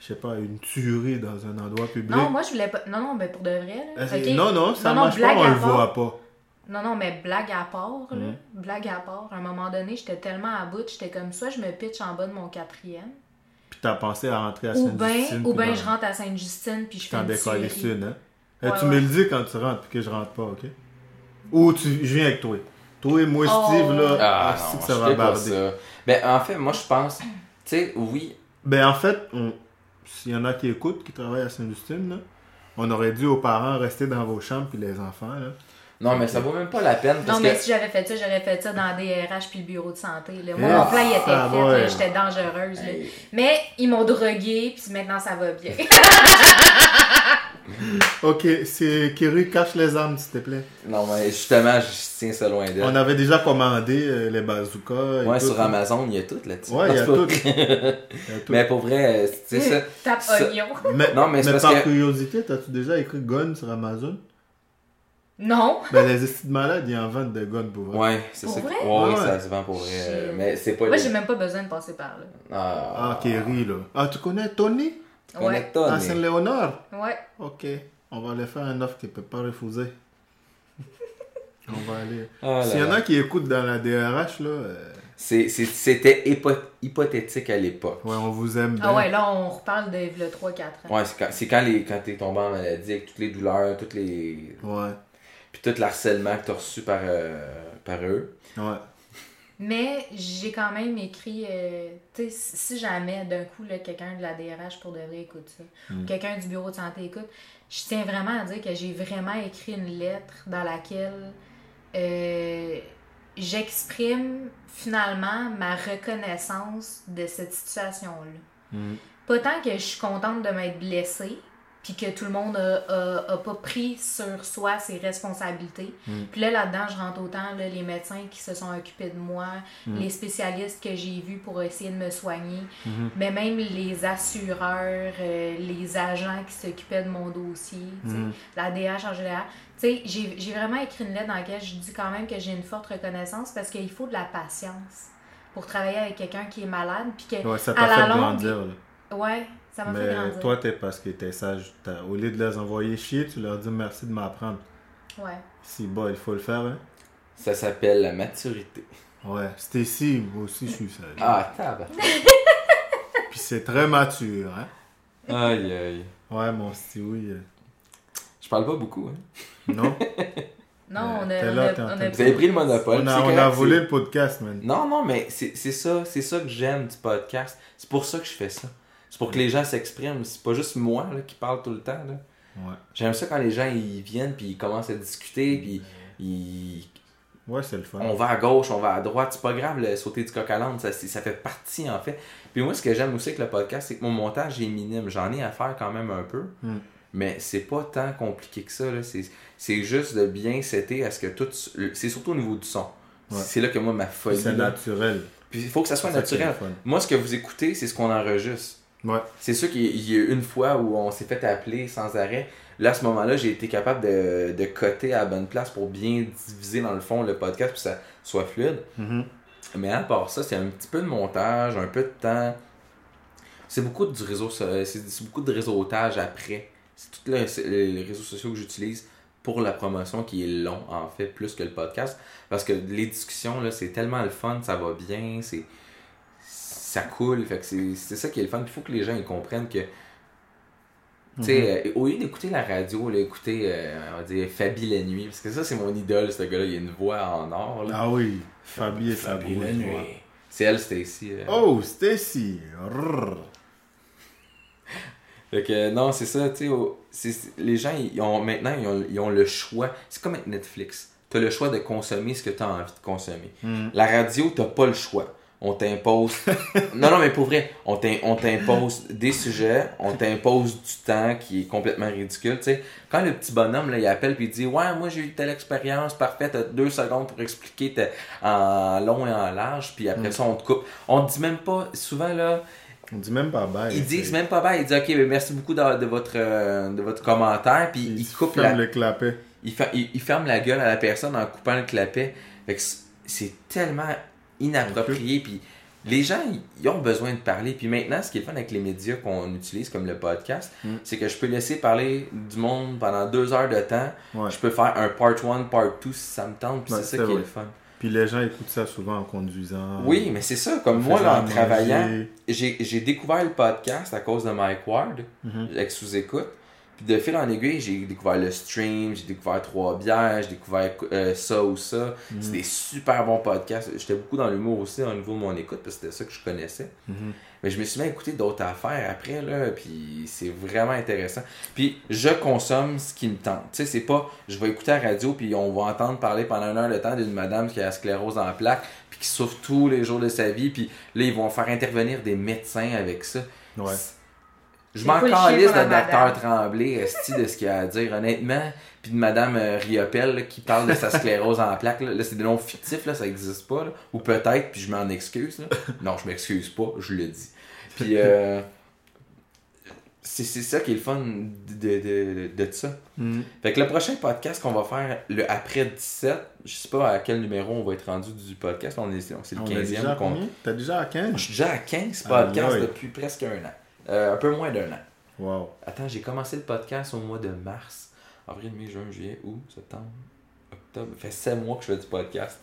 E: Je sais pas, une tuerie dans un endroit public.
D: Non, moi je voulais pas. Non, non, mais pour de vrai. Là.
E: Ah. Non, non, ça
D: Non, non,
E: marche pas, on le voit pas.
D: Non, non, mais blague à part, là.
E: Mhm.
D: Blague à part. À un moment donné, j'étais tellement à bout, j'étais comme ça, je me pitch en bas de mon quatrième.
E: Puis t'as pensé à rentrer à
D: Ou
E: Sainte-Justine.
D: bien ou
E: puis
D: ben je rentre à Sainte-Justine puis je fais
E: T'en
D: une série.
E: sud, hein? Eh,
D: Ouais,
E: tu
D: ouais.
E: me le dis quand tu rentres, puis que je rentre pas, ok? Ou tu, je viens avec toi. Toi et moi,
D: Oh.
E: Steve, là,
B: Ah,
E: ah,
B: non,
E: que ça va barder.
B: ça. Ben, en fait, moi, je pense, tu sais, oui,
E: Ben, en fait, on- s'il y en a qui écoutent, qui travaillent à Sainte-Justine, là, on aurait dit aux parents rester dans vos chambres, puis les enfants, là.
B: Non, mais ça vaut même pas la peine parce
D: Non, mais
B: que.
D: si j'avais fait ça, j'aurais fait ça dans des RH puis le bureau de santé. Là. Moi, mon plan, il était
E: ah,
D: fait.
E: ouais.
D: J'étais dangereuse. là. Mais ils m'ont drogué, puis maintenant, ça va bien.
E: Ok, c'est Kiri, cache les armes, s'il te plaît.
B: Non, mais justement, je tiens ça loin d'elle.
E: On avait déjà commandé euh, les bazookas. et
B: Ouais,
E: tout,
B: sur
E: là.
B: Amazon, il y a tout là-dessus.
E: Ouais, il y a tout. Il y a tout.
B: mais pour vrai, c'est ça.
D: Tape
B: Ça-
D: oignon.
E: Mais,
B: Non, mais
E: par
B: que-
E: curiosité, t'as-tu déjà écrit gun sur Amazon?
D: Non.
E: Ben, les estis de malades, ils en vendent des guns pour vrai.
B: Ouais, c'est
D: Pour
B: ça.
D: vrai?
B: Ouais,
E: Ouais.
B: ça se vend pour vrai. euh. Mais c'est pas
D: Moi,
B: les-
D: j'ai même pas besoin de passer par là.
B: Ah,
E: Ah, Kerry, là. Ah, tu connais Tony?
B: tu connais
D: Ouais.
B: Tony.
E: À Saint-Léonard?
D: Ouais.
E: Ok. On va aller faire une offre qu'il peut pas refuser. On va aller.
B: Ah là
E: S'il y en a qui écoutent dans la DRH, là, euh,
B: C'est- c'est- C'était hypo- hypothétique à l'époque.
E: ouais, on vous aime bien.
D: Ah ouais, là, on reparle de le 3-4 ans.
B: Ouais, c'est quand, c'est quand, les- quand t'es tombé en maladie avec toutes les douleurs, toutes les.
E: Ouais,
B: Puis tout l'harcèlement que t'as reçu par, euh, par eux.
E: ouais.
D: Mais j'ai quand même écrit, euh, tu sais, si jamais d'un coup, là, quelqu'un de la DRH pour de vrai écoute ça,
E: Mm.
D: ou quelqu'un du bureau de santé écoute, je tiens vraiment à dire que j'ai vraiment écrit une lettre dans laquelle euh, j'exprime finalement ma reconnaissance de cette situation-là.
E: Mm.
D: Pas tant que je suis contente de m'être blessée, puis que tout le monde a, a- a pas pris sur soi ses responsabilités.
E: Mm.
D: Puis là, là-dedans, je rentre autant là, les médecins qui se sont occupés de moi,
E: Mm.
D: les spécialistes que j'ai vus pour essayer de me soigner,
E: Mhm.
D: mais même les assureurs, euh, les agents qui s'occupaient de mon dossier,
E: Mhm.
D: la DH en général. Tu sais, j'ai j'ai vraiment écrit une lettre dans laquelle je dis quand même que j'ai une forte reconnaissance parce qu'il faut de la patience pour travailler avec quelqu'un qui est malade, puis que
E: Ouais, ça
D: à la longue,
E: grandir.
D: Ouais, ça m'a fait grandir.
E: toi, t'es parce que t'es sage. T'as- Au lieu de les envoyer chier, tu leur dis merci de m'apprendre.
D: Ouais.
E: Si, bon, il faut le faire, hein.
B: Ça s'appelle la maturité.
E: Ouais, Stacy, moi aussi, je suis sage.
B: Ah, tabac.
E: Puis c'est très mature, hein.
B: Aïe, aïe.
E: Ouais, mon Stewie. euh,
B: Je parle pas beaucoup, hein.
E: Non?
D: Non, on a.
E: t'es
D: on
E: là,
D: a- on
B: Vous avez pris le monopole.
E: on a, on a volé le podcast, man.
B: Non, non, mais c'est c'est ça, c'est ça que j'aime du podcast. C'est pour ça que je fais ça. C'est pour que les gens s'expriment. C'est pas juste moi là, qui parle tout le temps. là.
E: Ouais.
B: J'aime ça quand les gens ils viennent puis ils commencent à discuter puis ils...
E: Ouais, c'est le fun.
B: on va à gauche, on va à droite. C'est pas grave le sauter du coq à l'âne, ça, fait partie en fait. Puis moi, ce que j'aime aussi avec le podcast, c'est que mon montage est minime. J'en ai à faire quand même un peu.
E: Hmm.
B: Mais c'est pas tant compliqué que ça. là. C'est c'est juste de bien setter à ce que tout. C'est surtout au niveau du son.
E: Ouais.
B: C'est là que moi, ma folie.
E: c'est naturel.
B: Puis il faut que ça soit
E: ça
B: naturel. Moi, ce que vous écoutez, c'est ce qu'on enregistre.
E: Ouais.
B: C'est sûr qu'il y- a eu une fois où on s'est fait appeler sans arrêt. Là, à ce moment-là, j'ai été capable de, de coter à la bonne place pour bien diviser dans le fond le podcast pour que ça soit fluide.
E: Mhm.
B: Mais à part ça, c'est un petit peu de montage, un peu de temps. C'est beaucoup du réseau, so- c'est beaucoup de réseautage après. C'est tous le- les réseaux sociaux que j'utilise pour la promotion qui est long en fait plus que le podcast parce que les discussions là c'est tellement le fun ça va bien c'est ça coule fait que c'est ça qui est le fun il faut que les gens ils comprennent que tu sais, euh, au lieu d'écouter la radio, là, écouter, euh, on va dire, Fabi la nuit, parce que ça, c'est mon idole, ce gars-là, il a une voix en or, là.
E: Ah oui, Fabi et
B: Fabi la nuit. C'est elle, Stacy. euh.
E: Oh, Stacy.
B: Fait que, non, c'est ça, tu sais, les gens, ils ont, maintenant, ils ont, ils ont le choix. C'est comme avec Netflix. Tu as le choix de consommer ce que tu as envie de consommer.
E: Mhm.
B: La radio, t'as pas le choix. On t'impose. non, non, mais pour vrai, on t'im- on t'impose des sujets, on t'impose du temps qui est complètement ridicule. Tu sais, quand le petit bonhomme, là, il appelle puis il dit Ouais, moi j'ai eu telle expérience, parfait, t'as deux secondes pour expliquer en long et en large, puis après
E: Mm.
B: ça, on te coupe. On te dit même pas, souvent là,
E: On dit même pas bye.
B: ils disent
E: c'est-
B: même pas bye, ils disent Ok, merci beaucoup de, de votre, euh, de votre commentaire, puis
E: Ils
B: ils coupent
E: ferment
B: la,
E: le clapet.
B: il, fer- il- il ferme la gueule à la personne en coupant le clapet. Fait que c- c'est tellement inapproprié. Puis les gens, ils- ont besoin de parler. Puis maintenant, ce qui est fun avec les médias qu'on utilise, comme le podcast,
E: Mm.
B: c'est que je peux laisser parler du monde pendant deux heures de temps.
E: Ouais.
B: Je peux faire un part 1, part 2 si ça me tente. Puis
E: Ouais,
B: c'est ça qui est le fun.
E: Puis les gens écoutent ça souvent en conduisant.
B: Oui, mais c'est ça. Comme moi, là, en travaillant, j'ai découvert le podcast à cause de Mike Ward,
E: Mhm.
B: avec sous-écoute. Puis de fil en aiguille, j'ai découvert le stream, j'ai découvert trois bières, j'ai découvert euh, ça ou ça.
E: Mhm.
B: C'est des super bons podcasts. J'étais beaucoup dans l'humour aussi au niveau de mon écoute parce que c'était ça que je connaissais.
E: Mhm.
B: Mais je me suis mis à écouter d'autres affaires après, là, puis c'est vraiment intéressant. Puis je consomme ce qui me tente. Tu sais, c'est pas, je vais écouter la radio, puis on va entendre parler pendant une heure de temps d'une madame qui a la sclérose en plaques, puis qui souffre tous les jours de sa vie, puis là, ils vont faire intervenir des médecins avec ça.
E: Ouais.
B: Je m'en calisse de docteur. Tremblay, esti, de ce qu'il a à dire, honnêtement. Puis de madame euh, Riopelle, là, qui parle de sa sclérose en plaques. Là, Là, c'est des noms fictifs, là, ça existe pas. là. Ou peut-être, puis je m'en excuse. là. Non, je m'excuse pas, je le dis. Puis, euh, c'est c'est ça qui est le fun de, de, de, de ça.
E: Mhm.
B: Fait que le prochain podcast qu'on va faire, le après 17, je sais pas à quel numéro on va être rendu du podcast. On est, c'est le
E: On est déjà
B: 15e.
E: à
B: qu'on-
E: combien? T'as déjà à 15
B: Je suis déjà à 15
E: Ah,
B: podcasts depuis presque un an. Euh, un peu moins d'un an.
E: Wow.
B: Attends, j'ai commencé le podcast au mois de mars. Avril, mai, juin, juillet, août, septembre, octobre. Ça fait 7 mois que je fais du podcast.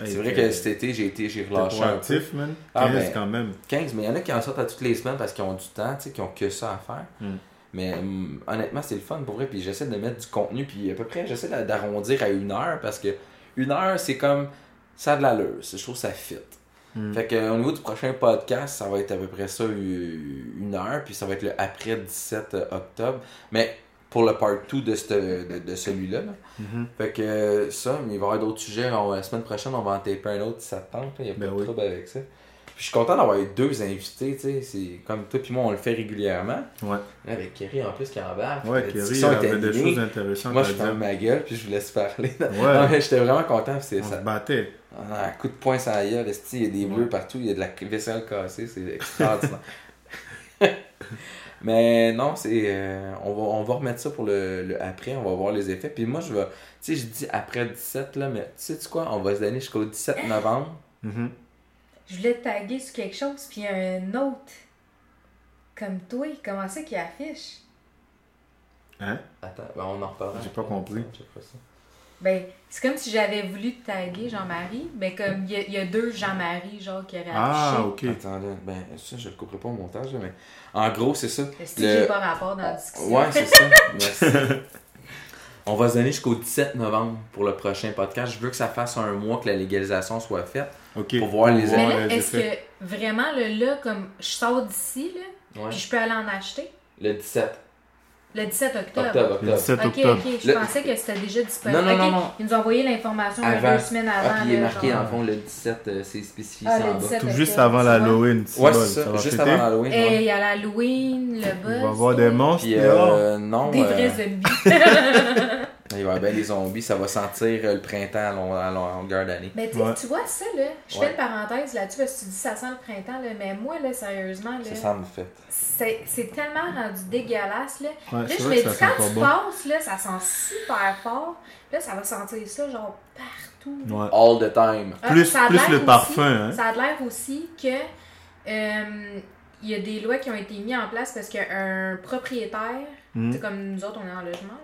E: Hey,
B: c'est vrai que cet été, j'ai été, j'ai relâché un peu.
E: proactif, man. 15
B: Ah, ben.
E: quand même.
B: 15, mais il y en a qui en sortent à toutes les semaines parce qu'ils ont du temps, tu sais, qui ont que ça à faire.
E: Mm.
B: Mais hum, honnêtement, c'est le fun pour vrai. Puis j'essaie de mettre du contenu. Puis à peu près, j'essaie d'a- d'arrondir à une heure parce que une heure, c'est comme. Ça a de l'allure. Je trouve que ça fit.
E: Mm.
B: Fait que euh, au niveau du prochain podcast, ça va être à peu près ça, une heure. Puis ça va être le après 17 octobre. Mais pour le part 2 de, de, de celui-là. là.
E: Mhm.
B: Fait que euh, ça, mais il va y avoir d'autres sujets. On- la semaine prochaine, on va en taper un autre si ça te tente. Il n'y a pas
E: Ben
B: de trouble avec ça. Puis je suis content d'avoir eu deux invités, tu sais. C'est comme toi puis moi, on le fait régulièrement.
E: Ouais.
B: Avec Kerry en plus qui embarque.
E: Ouais, Kerry avait des choses intéressantes
B: Moi, je ferme ma gueule puis je vous laisse parler.
E: Ouais.
B: Non, mais J'étais vraiment content. C'est
E: On se
B: ça.
E: battait.
B: Ah, un coup de poing gueule, esti, il y a des bleus
E: Ouais.
B: partout, il y a de la vaisselle cassée, c'est extraordinaire. Mais non, c'est euh, on, va, on va remettre ça pour le, le après, on va voir les effets. Puis moi, je vais, tu sais, je dis après 17, là, mais tu sais -tu quoi, on va se donner jusqu'au 17 novembre.
E: Mhm.
D: Je voulais te taguer sur quelque chose, puis il y a un autre. Comme toi, comment c'est qu'il affiche?
E: Hein?
B: Attends, ben, on en reparlera.
E: J'ai pas compris.
B: Je ferai ça.
D: Ben, c'est comme si j'avais voulu te taguer Jean-Marie, mais comme il y, a- il y a deux Jean-Marie, genre, qui auraient
E: Ah,
D: affiché.
E: ok.
B: Attends, là, ben ça, je le couperai pas au montage, là, mais en gros, c'est ça.
D: Est-ce que
B: Le-
D: j'ai pas rapport dans la discussion?
B: Ouais, c'est ça. Merci. On va se donner jusqu'au 17 novembre pour le prochain podcast. Je veux que ça fasse un mois que la légalisation soit faite.
E: Ok.
B: Pour voir les
D: Mais
E: voir
D: là, est-ce que vraiment, là, là, comme je sors d'ici, là,
B: Ouais.
D: puis je peux aller en acheter?
B: Le 17
D: Le 17 octobre.
B: octobre.
E: Le
B: octobre.
E: 17
D: Ok,
E: octobre.
D: ok, je
B: Le-
D: pensais que c'était déjà disponible.
B: Non, non,
D: Ok,
B: non, non.
D: Ils nous ont envoyé l'information
B: Avant.
D: deux semaines
B: Ah,
D: avant.
B: puis il est marqué
D: genre.
B: le fond le 17, euh, c'est spécifié
D: Ah,
B: ça
D: le
B: en bas.
D: 17.
E: Tout juste avant l'Halloween.
B: Ouais, c'est ça. Juste avant l'Halloween.
D: Et il y a l'Halloween, le buzz.
E: Il va y avoir des monstres
B: Puis euh, non,
D: Des
B: euh,
D: vrais zombies.
B: il va y avoir bien des zombies. Ça va sentir euh, le printemps à, long- à longueur d'année.
D: Mais tu sais,
E: Ouais.
D: tu vois ça, là, je
B: Ouais.
D: fais une parenthèse là-dessus parce que tu dis ça sent le printemps, là, mais moi, là, sérieusement, là,
B: Ça sent le fait.
D: c'est c'est tellement rendu dégueulasse, là.
E: Ouais,
D: Là, je me dis,
E: ça
D: quand tu
E: bon.
D: passes, là, ça sent super fort. Là, ça va sentir ça, genre, partout.
B: All the time.
D: Ah,
E: Plus,
D: ça
E: plus le
D: aussi-
E: parfum, hein.
D: Ça a l'air aussi que euh, il y a des lois qui ont été mises en place parce qu'un propriétaire,
E: Mhm.
D: c'est comme nous autres, on est en logement,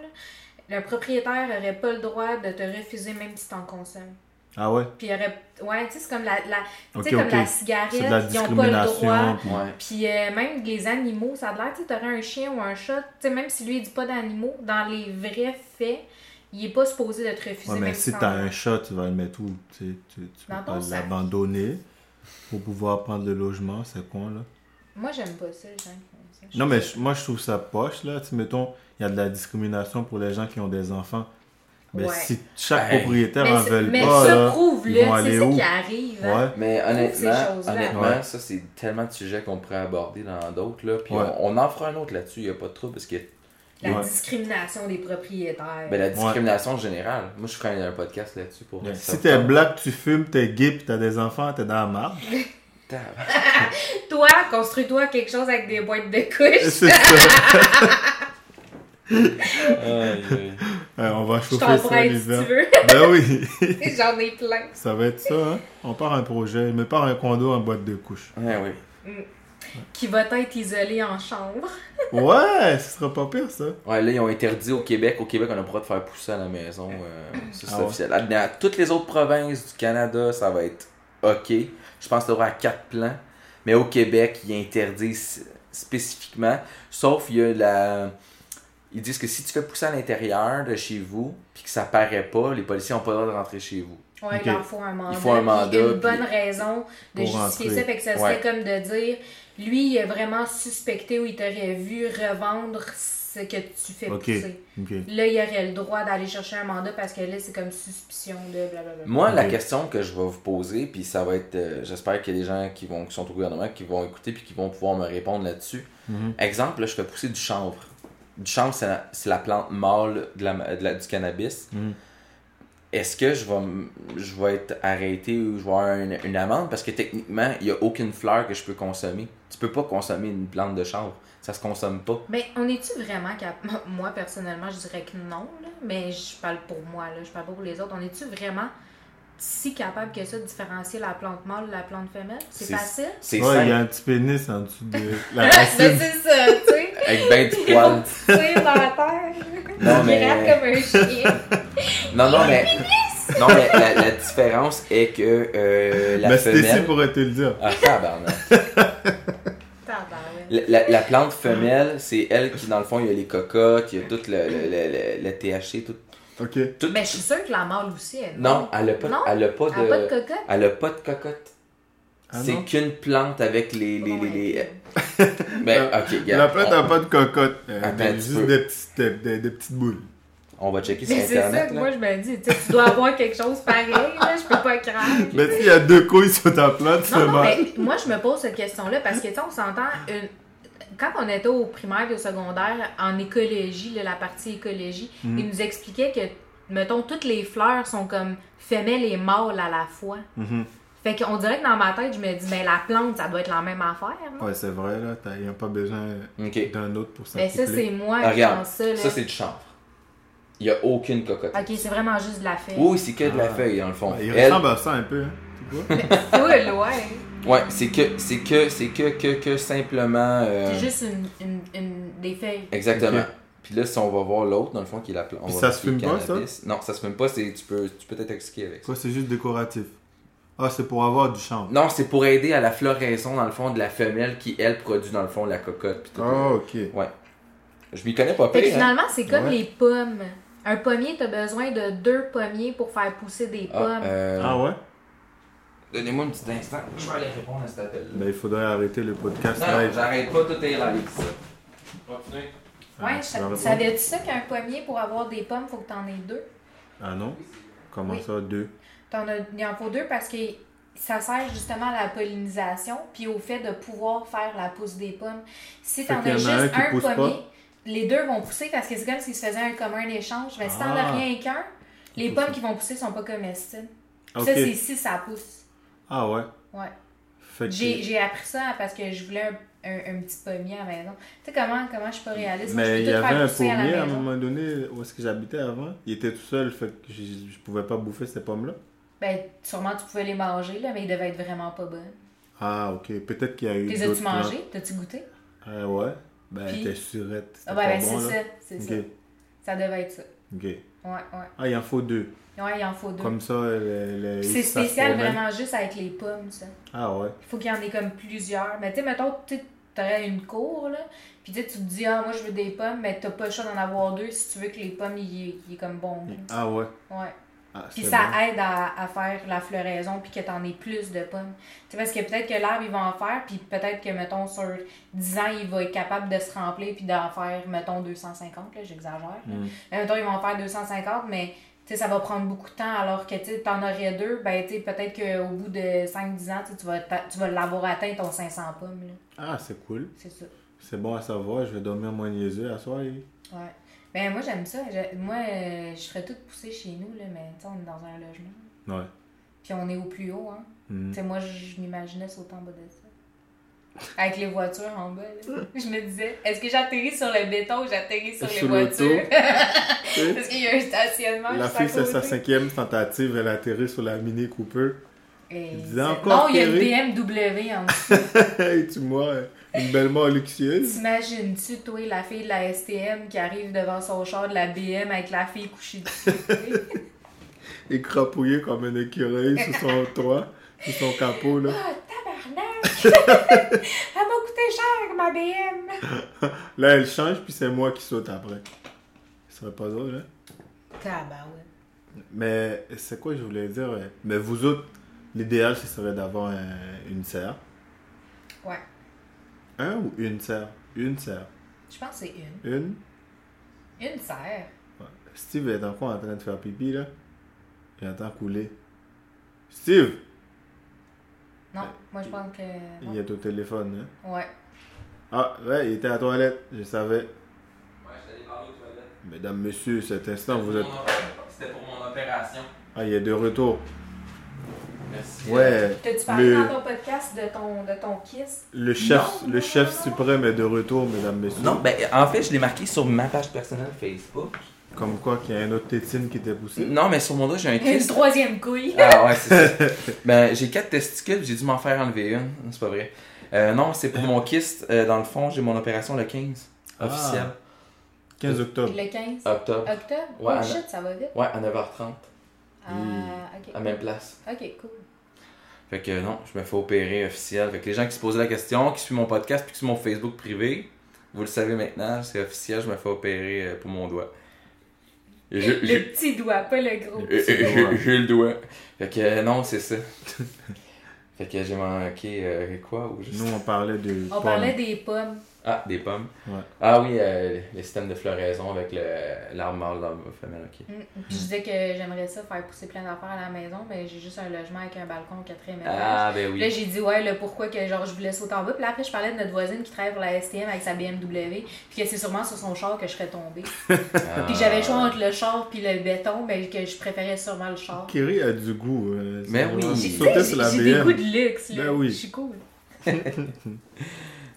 D: le propriétaire aurait pas le droit de te refuser même si t'en consommes.
E: Ah ouais?
D: Puis il y aurait. Ouais, tu sais, c'est comme la, la, tu
E: Ok,
D: sais, comme la
E: de la
D: cigarette, ils ont pas le droit.
E: puis-
B: Ouais.
D: Puis euh, même les animaux, ça a l'air, tu sais, t'aurais un chien ou un chat, tu sais, même si lui il dit pas d'animaux, dans les vrais faits, il est pas supposé de te refuser.
E: Ouais, mais
D: même
E: si t'as
D: as.
E: un chat, tu vas le mettre où? Tu, tu, tu peux pas l'abandonner pour pouvoir prendre le logement, c'est con, là?
D: Moi, j'aime pas ça, les gens. Je
E: Non, mais je- moi, je trouve ça poche, là. Tu mettons, il y a de la discrimination pour les gens qui ont des enfants. Mais
D: Ouais.
E: si chaque
B: Hey.
E: propriétaire en veut
D: mais
E: pas,
D: ça,
E: là,
D: prouve-le,
E: ils vont
D: c'est
E: aller
D: ça
E: où?
D: qui arrive. hein.
B: Mais honnêtement, honnêtement
E: Ouais.
B: ça c'est tellement de sujets qu'on pourrait aborder dans d'autres. là. Puis
E: Ouais.
B: on, on en fera un autre là-dessus, il n'y a pas de trouble. Parce que
D: La
E: Ouais.
D: discrimination des propriétaires.
B: ben, la discrimination générale, moi je ferais un podcast là-dessus pour
E: Si t'es black, tu fumes, t'es gay, pis t'as des enfants, t'es dans la marde.
D: Toi, construis-toi quelque chose avec des boîtes de couches.
E: C'est ça. Euh, on va
D: Je
E: chauffer ça
D: t'emprunte si tu
E: l'hiver.
D: veux.
E: Ben oui.
D: J'en ai plein.
E: ça va être ça, hein? On part un projet. Je me pars un condo en boîte de couche.
B: Ouais, oui.
D: Qui va être isolé en chambre.
E: Ouais, ce sera pas pire, ça.
B: Ouais, là, ils ont interdit au Québec. Au Québec, on a pas le droit de faire pousser à la maison. euh, ça, c'est
E: Ah
B: officiel. Dans toutes les autres provinces du Canada, ça va être OK. Je pense que droit à quatre plans. Mais au Québec, ils interdisent spécifiquement. Sauf, il y a la. Ils disent que si tu fais pousser à l'intérieur de chez vous, puis que ça paraît pas, les policiers ont pas le droit de rentrer chez vous.
D: Ouais, il leur faut un mandat.
B: Il faut un
D: puis
B: mandat,
D: Une
B: puis-
D: bonne raison de justifier
E: rentrer.
D: ça. Fait que ça
B: Ouais.
D: serait comme de dire, lui, il a vraiment suspecté ou il t'aurait vu revendre ce que tu fais pousser. Là, il aurait le droit d'aller chercher un mandat parce que là, c'est comme suspicion de blablabla.
B: Moi, la question que je vais vous poser, puis ça va être, euh, j'espère qu'il y a des gens qui, vont, qui sont au gouvernement qui vont écouter puis qui vont pouvoir me répondre là-dessus.
E: Mhm.
B: Exemple, là, je fais pousser du chanvre. Du chanvre, c'est la, c'est la plante mâle de la, de la- du cannabis.
E: Mhm.
B: Est-ce que je vais, je vais être arrêté ou je vais avoir une, une amende? Parce que techniquement, il n'y a aucune fleur que je peux consommer. Tu peux pas consommer une plante de chanvre. Ça se consomme pas.
D: Mais on est-tu vraiment capable. Moi, personnellement, je dirais que non, là. mais je parle pour moi, là. je parle pas pour les autres. On est-tu vraiment si capable que ça de différencier la plante mâle de la plante femelle? C'est facile?
B: C'est
E: Ouais, il y a un petit pénis en dessous de la
D: ben,
E: racine.
D: c'est ça, tu sais.
B: Avec ben du poil.
D: Tu sais, dans la terre.
B: Non, mais-
D: comme un chien.
B: Non, non, mais. Non, mais la, la différence est que euh, la
E: Mais c'était ici
B: femelle.
E: pourrait te le dire.
B: Ah, tabarnak. La, la- la plante femelle, c'est elle qui, dans le fond, il y a les cocottes, il y a tout le, le, le, le- le THC, tout.
E: Ok.
B: tout-
D: Mais je suis sûre que la mâle aussi, elle.
B: Non, elle a pas,
D: Non?
B: elle a pas
D: Elle a pas de cocotte?
B: Elle a pas de cocotte.
E: Ah
B: c'est qu'une plante avec les. les, les, les-. Ben, ok,
E: La
B: regarde.
E: plante n'a pas de cocotte. euh,
B: Attends
E: juste des petites, des, des- des petites boules.
B: On, va checker sur
D: Mais c'est ça
B: Internet.
D: que
B: là.
D: moi je me dis, tu tu dois avoir quelque chose pareil, là, je peux pas craindre.
E: Mais s'il y a deux couilles sur ta plante, c'est
D: mais moi je me pose cette question-là parce que tu sais, on s'entend une- quand on était au primaire et au secondaire, en écologie, là, la partie écologie,
E: Mhm.
D: ils nous expliquaient que, mettons, toutes les fleurs sont comme femelles et mâles à la fois.
E: Mhm.
D: Fait qu'on dirait que dans ma tête, je me dis, mais la plante, ça doit être la même affaire, non?
E: Ouais, c'est vrai, là. t'as- Il n'y a pas besoin d'un autre pour
D: Mais ça, c'est moi
B: Ah,
D: qui
B: regarde,
D: pense ça, là.
B: ça c'est du chanvre. Il y a aucune cocotte.
D: Ok, c'est vraiment juste de la feuille.
B: Oui, c'est que de la
E: Ah.
B: feuille, dans le fond.
E: Ouais, il
B: Elle-
E: ressemble à ça un peu, hein. Tu vois?
D: Cool, ouais.
B: Ouais, c'est que, c'est que, c'est que, que, que simplement. euh,
D: C'est juste une, une, une- des feuilles.
B: Exactement.
E: Ok.
B: Puis là, si on va voir l'autre, dans le fond, qui est la plante.
E: Puis ça se fume pas, ça?
B: Non, ça se fume pas, c'est, tu peux, tu peux t'intoxiquer avec ça.
E: Quoi, c'est juste décoratif. Ah, c'est pour avoir du chanvre.
B: Non, c'est pour aider à la floraison, dans le fond, de la femelle qui, elle, produit, dans le fond, la cocotte. Puis tout.
E: Ah, ok.
B: Je m'y connais pas
D: Fait que
B: pire. hein.
D: finalement, c'est comme
E: Ouais.
D: les pommes. Un pommier, t'as besoin de deux pommiers pour faire pousser des
B: Ah,
D: pommes.
B: euh,
E: Ah ouais?
B: Donnez-moi un petit instant. Je vais aller répondre à cet appel-là.
E: Ben, il faudrait arrêter le podcast
B: non, non,
E: live.
B: j'arrête pas, tout est live, ça. Continuez.
E: Ah,
D: ouais,
E: vas répondre?
D: savais-tu ça qu'un pommier, pour avoir des pommes, faut que t'en aies deux?
E: Ah non? Comment
D: Oui.
E: ça, deux?
D: T'en as, il en faut deux parce que ça sert justement à la pollinisation puis au fait de pouvoir faire la pousse des pommes. Si t'en as juste
E: un
D: pommier,
E: pas?
D: Les deux vont pousser parce que c'est comme s'ils se faisaient un commun échange. Mais si t'en as
E: Ah.
D: rien qu'un, les pommes qui vont pousser sont pas comestibles. Ça, c'est si ça pousse.
E: Ah ouais?
D: Ouais.
E: Que...
D: J'ai appris ça parce que je voulais un, un- un petit pommier à la maison. Tu sais comment, comment je suis pas réaliste?
E: Mais il y avait un
D: à
E: pommier à un moment donné où est-ce que j'habitais avant. Il était tout seul, fait que je, je pouvais pas bouffer ces pommes-là.
D: Ben, sûrement tu pouvais les manger, là, mais ils devaient être vraiment pas bonnes.
E: Ah, ok. Peut-être qu'il y a eu.
D: Les as-tu mangées? T'as-tu goûté?
E: Euh, ouais. Ben,
D: Puis?
E: t'es surette.
D: Ah, ben, ben,
E: bon,
D: c'est ça. C'est ça. Ça devait être ça.
E: Ok.
D: Ouais, ouais.
E: Ah, il en faut deux.
D: Ouais, il en faut deux.
E: Comme ça, le, le-
D: C'est spécial vraiment juste avec les pommes, ça.
E: Ah ouais.
D: Il faut qu'il y en ait comme plusieurs. Mais tu sais, mettons, tu sais, t'aurais une cour, là, puis tu te dis, ah, moi, je veux des pommes, mais t'as pas le choix d'en avoir deux si tu veux que les pommes, il il est comme bon.
E: Ah ouais.
D: Ouais.
E: Ah,
D: Puis ça
E: bon.
D: aide à, à faire la floraison puis que t'en aies plus de pommes. Tu parce que peut-être que l'arbre, il va en faire, puis peut-être que, mettons, sur 10 ans, il va être capable de se remplir puis d'en faire, mettons, 250, là, j'exagère.
E: Mm.
D: Mais mettons, ils vont en faire 250, mais tu ça va prendre beaucoup de temps, alors que tu t'en aurais deux, ben, tu peut-être qu'au bout de 5-10 ans, tu tu vas, tu vas l'avoir atteint ton 500 pommes, là.
E: Ah, c'est cool.
D: C'est ça.
E: C'est bon à savoir. Je vais dormir moins niaiseux à soir. Yves.
D: Ouais. Ben, moi, j'aime ça. Je- moi, euh, je ferais tout pousser chez nous, là, mais tu sais, on est dans un logement.
E: Ouais.
D: Puis on est au plus haut, hein.
E: Mm.
D: Tu sais, moi, je m'imaginais sauter en bas de ça. Avec les voitures en bas, là. Je me disais, est-ce que j'atterris sur le béton ou j'atterris sur les
E: Sur
D: voitures? Parce qu'il y a un stationnement
E: La fille, c'est sa cinquième tentative, elle atterrit sur la Mini Cooper.
D: Et Non, il y a une BMW en dessous.
E: Tu vois, une belle mort luxueuse.
D: T'imagines-tu, toi, la fille de la STM qui arrive devant son char de la BM avec la fille couchée dessus? tu sais?
E: Écrapouillée comme un écureuil sur son toit, sur son capot, là.
D: Ah, tabarnak! Elle m'a coûté cher, ma BM!
E: Là, elle change, puis c'est moi qui saute après. Ce serait pas drôle, hein?
D: Tabarouette.
E: Mais c'est quoi je voulais dire? Mais vous autres, l'idéal, ce serait d'avoir un- une serre.
D: Ouais.
E: Un ou une serre? Une serre.
D: Je pense que c'est une.
E: Une?
D: Une serre.
E: Ouais. Steve est encore en train de faire pipi, là. J'entends couler. Steve!
D: Non, moi je pense que.
E: Il
D: non.
E: est au téléphone, hein?
D: Ouais.
E: Ah, ouais, il était à la toilette, je savais.
B: Ouais, je suis allé parler aux toilettes.
E: Mesdames, messieurs, cet instant, vous êtes...
B: C'était pour mon opération.
E: Ah, il est de retour.
B: Merci.
E: Ouais,
D: T'as-tu parlé
E: le,
D: dans ton podcast de ton, de ton kiss?
E: le chef, le chef suprême est de retour, mesdames, messieurs.
B: Non, ben en fait, je l'ai marqué sur ma page personnelle Facebook.
E: Comme quoi qu'il y a un autre tétine qui t'est poussé.
B: Non, mais sur mon dos, j'ai un
D: Une
B: kiss.
D: troisième couille.
B: Ah ouais, c'est ça. ben, j'ai quatre testicules, j'ai dû m'en faire enlever une. C'est pas vrai. Euh, non, c'est pour mon kyste. Euh, dans le fond, j'ai mon opération le 15.
E: Ah.
B: Officiel.
E: 15 octobre.
D: Le 15
B: Octobre.
D: octobre?
B: Ouais,
D: oh shit, ça va vite.
B: Ouais, à 9h30.
D: Ah,
B: À même place.
D: Ok, cool.
B: Fait que non, je me fais opérer officiel. Fait que les gens qui se posaient la question, qui suivent mon podcast puis qui suivent mon Facebook privé, vous le savez maintenant, c'est officiel, je me fais opérer euh, pour mon doigt. Je-
D: Le
B: je-
D: petit doigt, pas le gros petit doigt.
B: J'ai j'ai le doigt. Fait que euh, non, c'est ça. fait que j'ai manqué euh, quoi ou juste...
E: Nous, on parlait de.
D: On
E: pommes.
D: parlait des pommes.
B: Ah, des pommes.
E: Ouais.
B: Ah oui, euh, les systèmes de floraison avec le- l'arbre mâle, l'arbre femelle, ok.
D: Mm. Puis je disais que j'aimerais ça faire pousser plein d'affaires à la maison, mais j'ai juste un logement avec un balcon au quatrième étage.
B: Ah, ben
D: Puis Là,
B: oui.
D: j'ai dit, ouais, le pourquoi que genre je voulais sauter en bas. Puis là, après, je parlais de notre voisine qui travaille pour la STM avec sa BMW. Puis que c'est sûrement sur son char que je serais tombée.
B: Ah.
D: Puis j'avais le choix entre le char puis le béton, mais que je préférais sûrement le char.
E: Kerry a du goût. euh,
B: Mais
E: c'est
B: oui. J'ai-
D: des goûts de luxe, là.
E: Ben oui.
D: Je suis cool.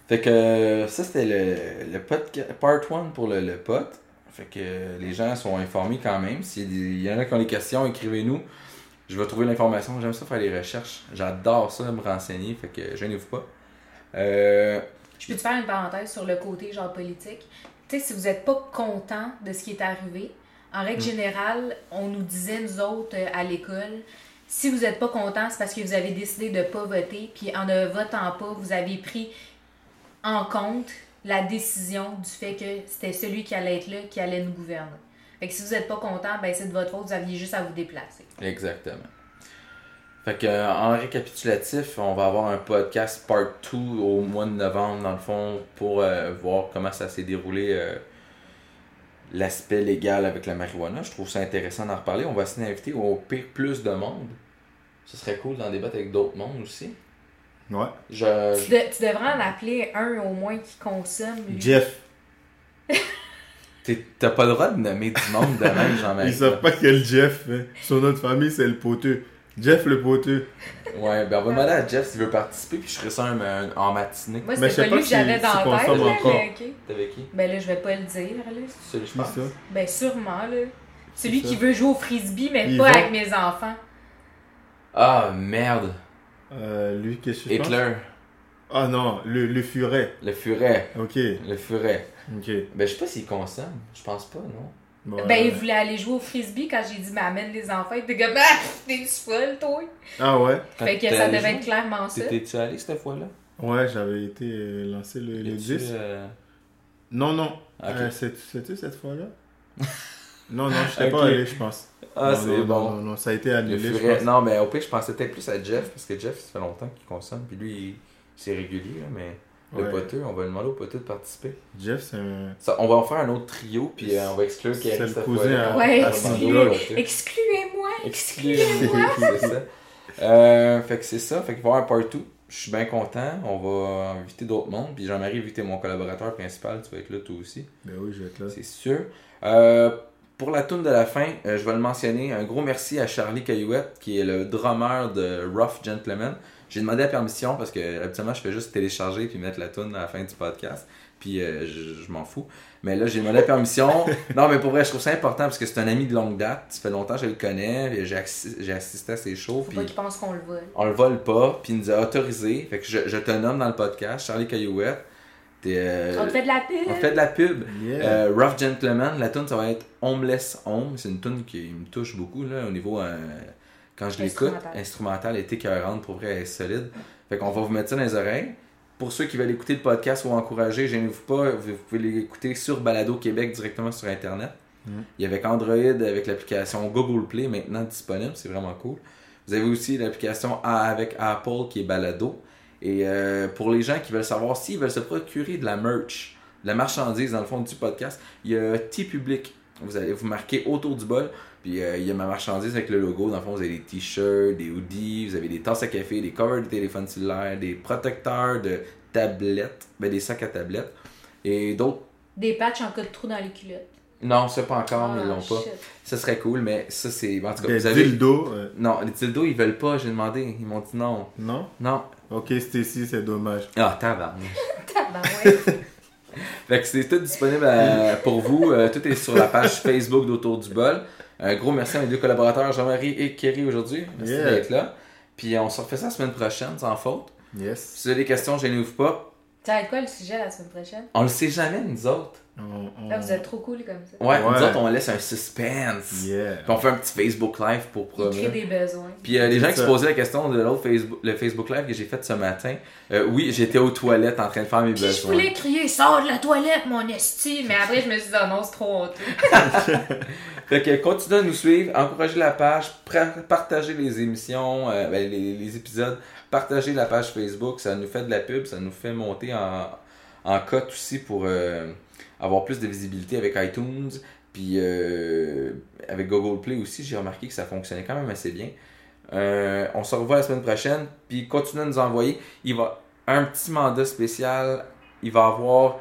B: Fait que euh, ça, c'était le, le part 1 pour le, le pot. Fait que euh, les gens sont informés quand même. S'il y en a qui ont des questions, écrivez-nous. Je vais trouver l'information. J'aime ça faire des recherches. J'adore ça, me renseigner. Fait que gênez-vous pas. Euh,
D: Je peux te faire une parenthèse sur le côté genre politique? Tu sais, si vous n'êtes pas content de ce qui est arrivé, en règle générale, on nous disait, nous autres, à l'école, si vous n'êtes pas content, c'est parce que vous avez décidé de ne pas voter, puis en ne votant pas, vous avez pris en compte la décision du fait que c'était celui qui allait être là, qui allait nous gouverner. Fait que si vous n'êtes pas content, ben c'est de votre faute, vous aviez juste à vous déplacer.
B: exactement. Fait que euh, en récapitulatif, on va avoir un podcast part 2 au mois de novembre, dans le fond, pour euh, voir comment ça s'est déroulé. euh, L'aspect légal avec la marijuana, je trouve ça intéressant d'en reparler. On va essayer d'inviter au pire plus de monde. Ce serait cool d'en débattre avec d'autres mondes aussi.
E: Ouais.
B: Je,
D: Tu, de- tu devrais en appeler un au moins qui consomme. lui.
E: Jeff.
B: t'es- T'as pas le droit de nommer du monde de même, Jean-Marie.
E: Ils savent pas quel Jeff. hein. Nom de famille, c'est le poteux. Jeff le poteux.
B: Ouais, ben on va demander à Jeff s'il veut participer, puis je ferai ça un- un- en matinée.
D: Moi,
E: Mais je sais
D: c'était
E: pas
D: pas lui que j'avais dans la tête, là,
B: avec qui?
D: Ben là, je vais pas le dire, là.
B: C'est celui, je
E: Qui
B: pense.
E: ça?
D: Ben sûrement, là. Celui qui veut jouer au frisbee, mais pas avec mes enfants.
B: Ah, merde.
E: Euh, lui, qu'est-ce que?
B: Hitler.
E: Ah non, le, le furet.
B: Le furet.
E: Ok.
B: Le furet.
E: Ok.
B: Ben, je sais pas s'il consomme. Je pense pas, non.
E: Bon,
D: Ben,
E: euh,
D: il voulait aller jouer au frisbee quand j'ai dit, mais amène les enfants. Il était comme, ah, t'es folle, toi.
E: Ah ouais?
D: Fait que ça devait
B: jouer,
D: être clairement ça.
B: T'étais-tu allé cette fois-là?
E: Ouais, j'avais été euh, lancé le, le
B: Es-tu,
E: 10.
B: euh,
E: Non, non.
B: Ok.
E: Euh, c'est- C'était cette fois-là? non, non, je
B: Ok.
E: pas allé, je pense.
B: Ah,
E: Non,
B: c'est
E: non,
B: bon.
E: Non, non, non, ça a été
B: Le
E: annulé, je
B: furet.
E: pense.
B: Non, mais au pire, je pensais peut-être plus à Jeff, parce que Jeff, ça fait longtemps qu'il consomme, puis lui, c'est régulier, là, mais le
E: Ouais.
B: poteux, on va demander au poteux de participer.
E: Jeff, c'est un...
B: Ça, on va en faire un autre trio, puis euh, on va exclure
E: C'est
B: Kerry
E: le
B: cette
E: cousin à-
D: Ouais,
E: à
B: poteux.
D: Excluez-moi.
B: Exclusez-moi, c'est ça. Euh, fait que c'est ça, fait qu'il va y avoir un part 2. Je suis bien content. On va inviter d'autres mondes. Puis Jean-Marie, vu que t'es mon collaborateur principal, tu vas être là toi aussi.
E: Ben oui, je vais être là.
B: C'est sûr. Euh, pour la tune de la fin, euh, je vais le mentionner. Un gros merci à Charlie Caillouette, qui est le drummer de Rough Gentleman. J'ai demandé la permission parce que habituellement je fais juste télécharger puis mettre la tune à la fin du podcast. Puis euh, je, je m'en fous. Mais là, j'ai demandé la permission. non, mais pour vrai, je trouve ça important parce que c'est un ami de longue date. Ça fait longtemps que je le connais. J'ai assi- j'ai assisté à ses shows.
D: Faut
B: Puis
D: pas qu'ils pensent qu'on le vole.
B: on le vole pas. Puis il nous a autorisé. Fait que je, je te nomme dans le podcast, Charlie Caillouette. Euh,
D: On te fait de la pub.
B: on fait de la pub.
E: Yeah.
B: Euh, Rough Gentleman, la tune ça va être Homeless Home. C'est une tune qui me touche beaucoup là, au niveau. euh, quand je l'écoute,
D: Instrumental.
B: instrumentale, est écœurante, pour vrai, elle est solide. Fait qu'on va vous mettre ça dans les oreilles. Pour ceux qui veulent écouter le podcast ou encourager, gênez-vous pas, vous vous pouvez l'écouter sur Balado Québec directement sur Internet.
E: Mhm.
B: Il y avait Android avec l'application Google Play maintenant disponible, c'est vraiment cool. Vous avez aussi l'application avec Apple qui est Balado. Et euh, pour les gens qui veulent savoir s'ils veulent se procurer de la merch, de la marchandise dans le fond du podcast, il y a T-Public. Vous allez vous marquer autour du bol. Puis euh, il y a ma marchandise avec le logo. Dans le fond, vous avez des t-shirts, des hoodies, vous avez des tasses à café, des covers de téléphone cellulaire, des protecteurs de tablettes, ben, des sacs à tablettes. Et d'autres.
D: Des patchs en cas de trou dans les culottes.
B: Non, c'est pas encore, mais ils
D: Ah,
B: l'ont pas. Ça serait cool, mais ça c'est. En tout cas,
E: Des
B: vous avez.
E: dildos, euh,
B: Non, les dildos, ils veulent pas, j'ai demandé. Ils m'ont dit non.
E: non?
B: Non.
E: Ok, Stacy, c'est dommage.
B: Ah, tabarnak.
D: Tabarouette.
B: Fait que c'est tout disponible à- pour vous. Euh, tout est sur la page Facebook d'Autour du Bol. Un gros merci à mes deux collaborateurs, Jean-Marie et Kerry, aujourd'hui. Merci
E: Yeah.
B: d'être là. Puis on se refait ça la semaine prochaine, sans faute.
E: Yes.
B: Si vous avez des questions, gênez-vous pas.
D: Ça va être quoi le sujet la semaine prochaine?
B: On le sait jamais, nous autres.
E: On- on-
D: Là, vous êtes trop cool comme ça.
B: Ouais,
E: Ouais.
B: nous autres, on laisse un suspense.
E: Yeah.
B: Puis on fait un petit Facebook Live pour promettre.
D: des besoins.
B: Puis euh, les gens qui se posaient la question de l'autre Facebook, le Facebook Live que j'ai fait ce matin, euh, oui, j'étais aux toilettes en train de faire mes
D: Puis je
B: besoins.
D: voulais crier, sors de la toilette, mon esti. Mais après, je me suis dit, ah non, c'est trop honteux.
B: Fait que continuez à nous suivre, encouragez la page, partagez les émissions, euh, ben, les, les épisodes, partagez la page Facebook, ça nous fait de la pub, ça nous fait monter en, en cote aussi pour euh, avoir plus de visibilité avec iTunes. Puis euh, avec Google Play aussi, j'ai remarqué que ça fonctionnait quand même assez bien. Euh, on se revoit la semaine prochaine, puis continuez à nous envoyer. Il va un petit mandat spécial, il va avoir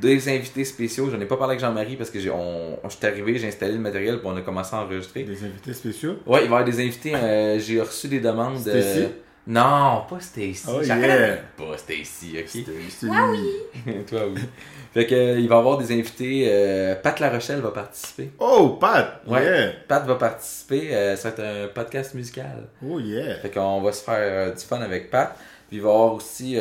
B: des invités spéciaux. J'en ai pas parlé avec Jean-Marie parce que j'ai, on, on- je suis arrivé, j'ai installé le matériel puis on a commencé à enregistrer.
E: Des invités spéciaux?
B: Ouais, il va y avoir des invités. euh, j'ai reçu des demandes. de-
E: Stacy?
B: Non, pas Stacy.
E: Oh, yeah.
B: Pas Stacy, ok?
E: Stacy.
D: Ah oui!
B: Toi, oui. Fait que, euh, il va y avoir des invités. euh, Pat La Rochelle va participer.
E: Oh, Pat!
B: Ouais.
E: Yeah!
B: Pat va participer. euh, ça va être un podcast musical.
E: Oh, yeah!
B: Fait qu'on va se faire euh, du fun avec Pat. Puis il va y avoir aussi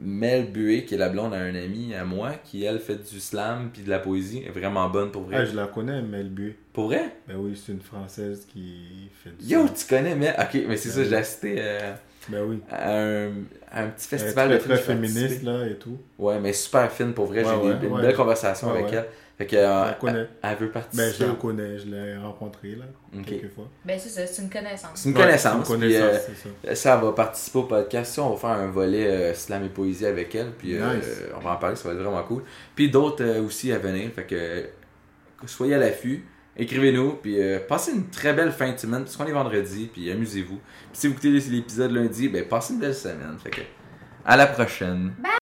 B: Mel Bué, qui est la blonde à un ami à moi, qui elle fait du slam puis de la poésie. Elle est vraiment bonne pour vrai.
E: Ah, je la connais, Mel Bué.
B: Pour vrai?
E: Ben oui, c'est une Française qui fait du
B: Yo, tu connais Mel? Ok, mais c'est ça,
E: Ben
B: je l'ai
E: oui.
B: Euh,
E: Ben oui.
B: à, un, à un petit
E: Elle est
B: festival
E: très,
B: de
E: très féministe, là, et tout.
B: Ouais, mais super fine pour vrai.
E: Ouais,
B: J'ai
E: ouais,
B: des- une
E: ouais.
B: belle conversation
E: Ouais,
B: avec
E: ouais.
B: elle. Fait que, euh,
E: Je la connais.
B: elle, elle veut
E: Ben,
B: participer.
E: je la connais, je l'ai rencontrée, là,
B: Ok.
E: quelques fois.
D: Ben, c'est ça, c'est une connaissance.
B: C'est une
E: Ouais,
B: connaissance.
E: une
B: puis, euh,
E: connaissance, c'est ça.
B: Ça va participer au podcast. Ça, on va faire un volet euh, slam et poésie avec elle. Puis euh,
E: Nice.
B: on va en parler, ça va être vraiment cool. Puis d'autres euh, aussi à venir. Fait que euh, soyez à l'affût. Écrivez-nous. Puis euh, passez une très belle fin de semaine. Puisqu'on est vendredi. Puis amusez-vous. Puis si vous écoutez l'épisode lundi, ben passez une belle semaine. Fait que à la prochaine.
A: And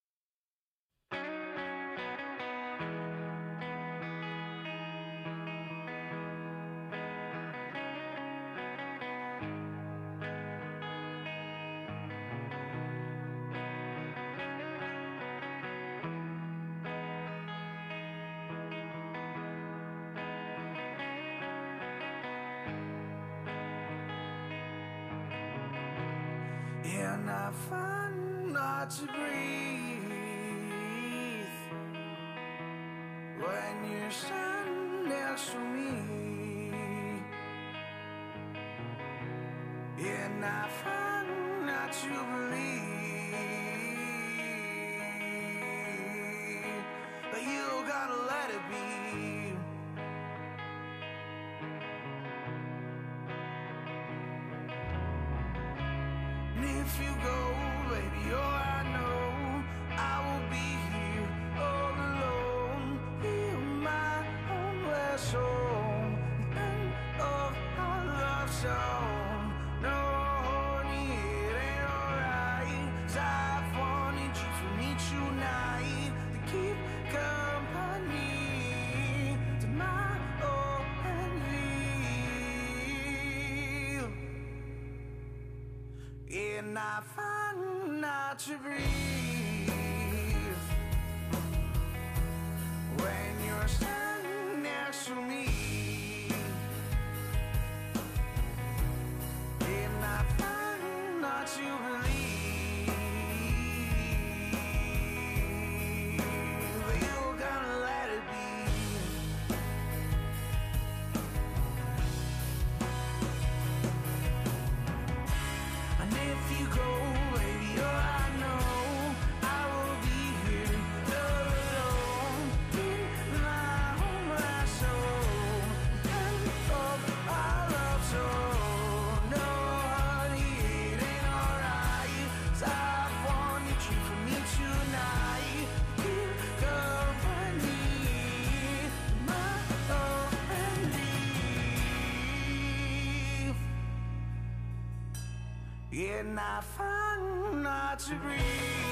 A: in I find not to breathe.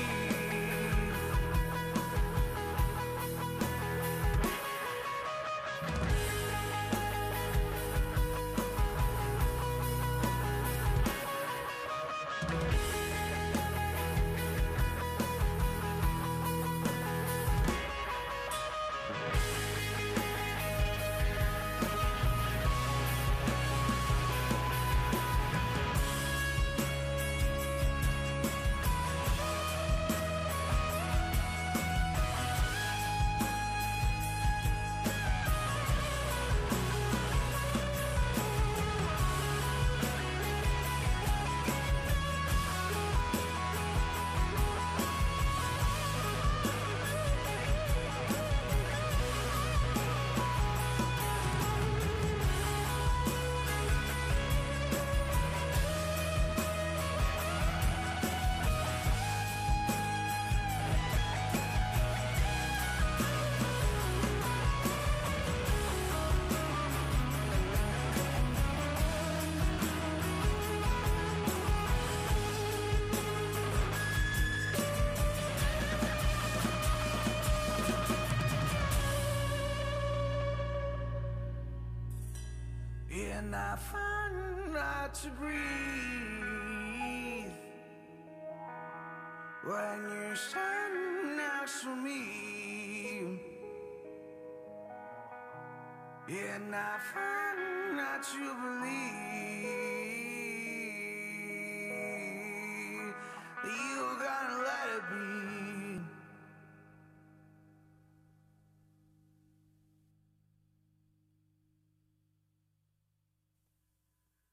A: and I find out to breathe when you stand next to me. And I find out to believe.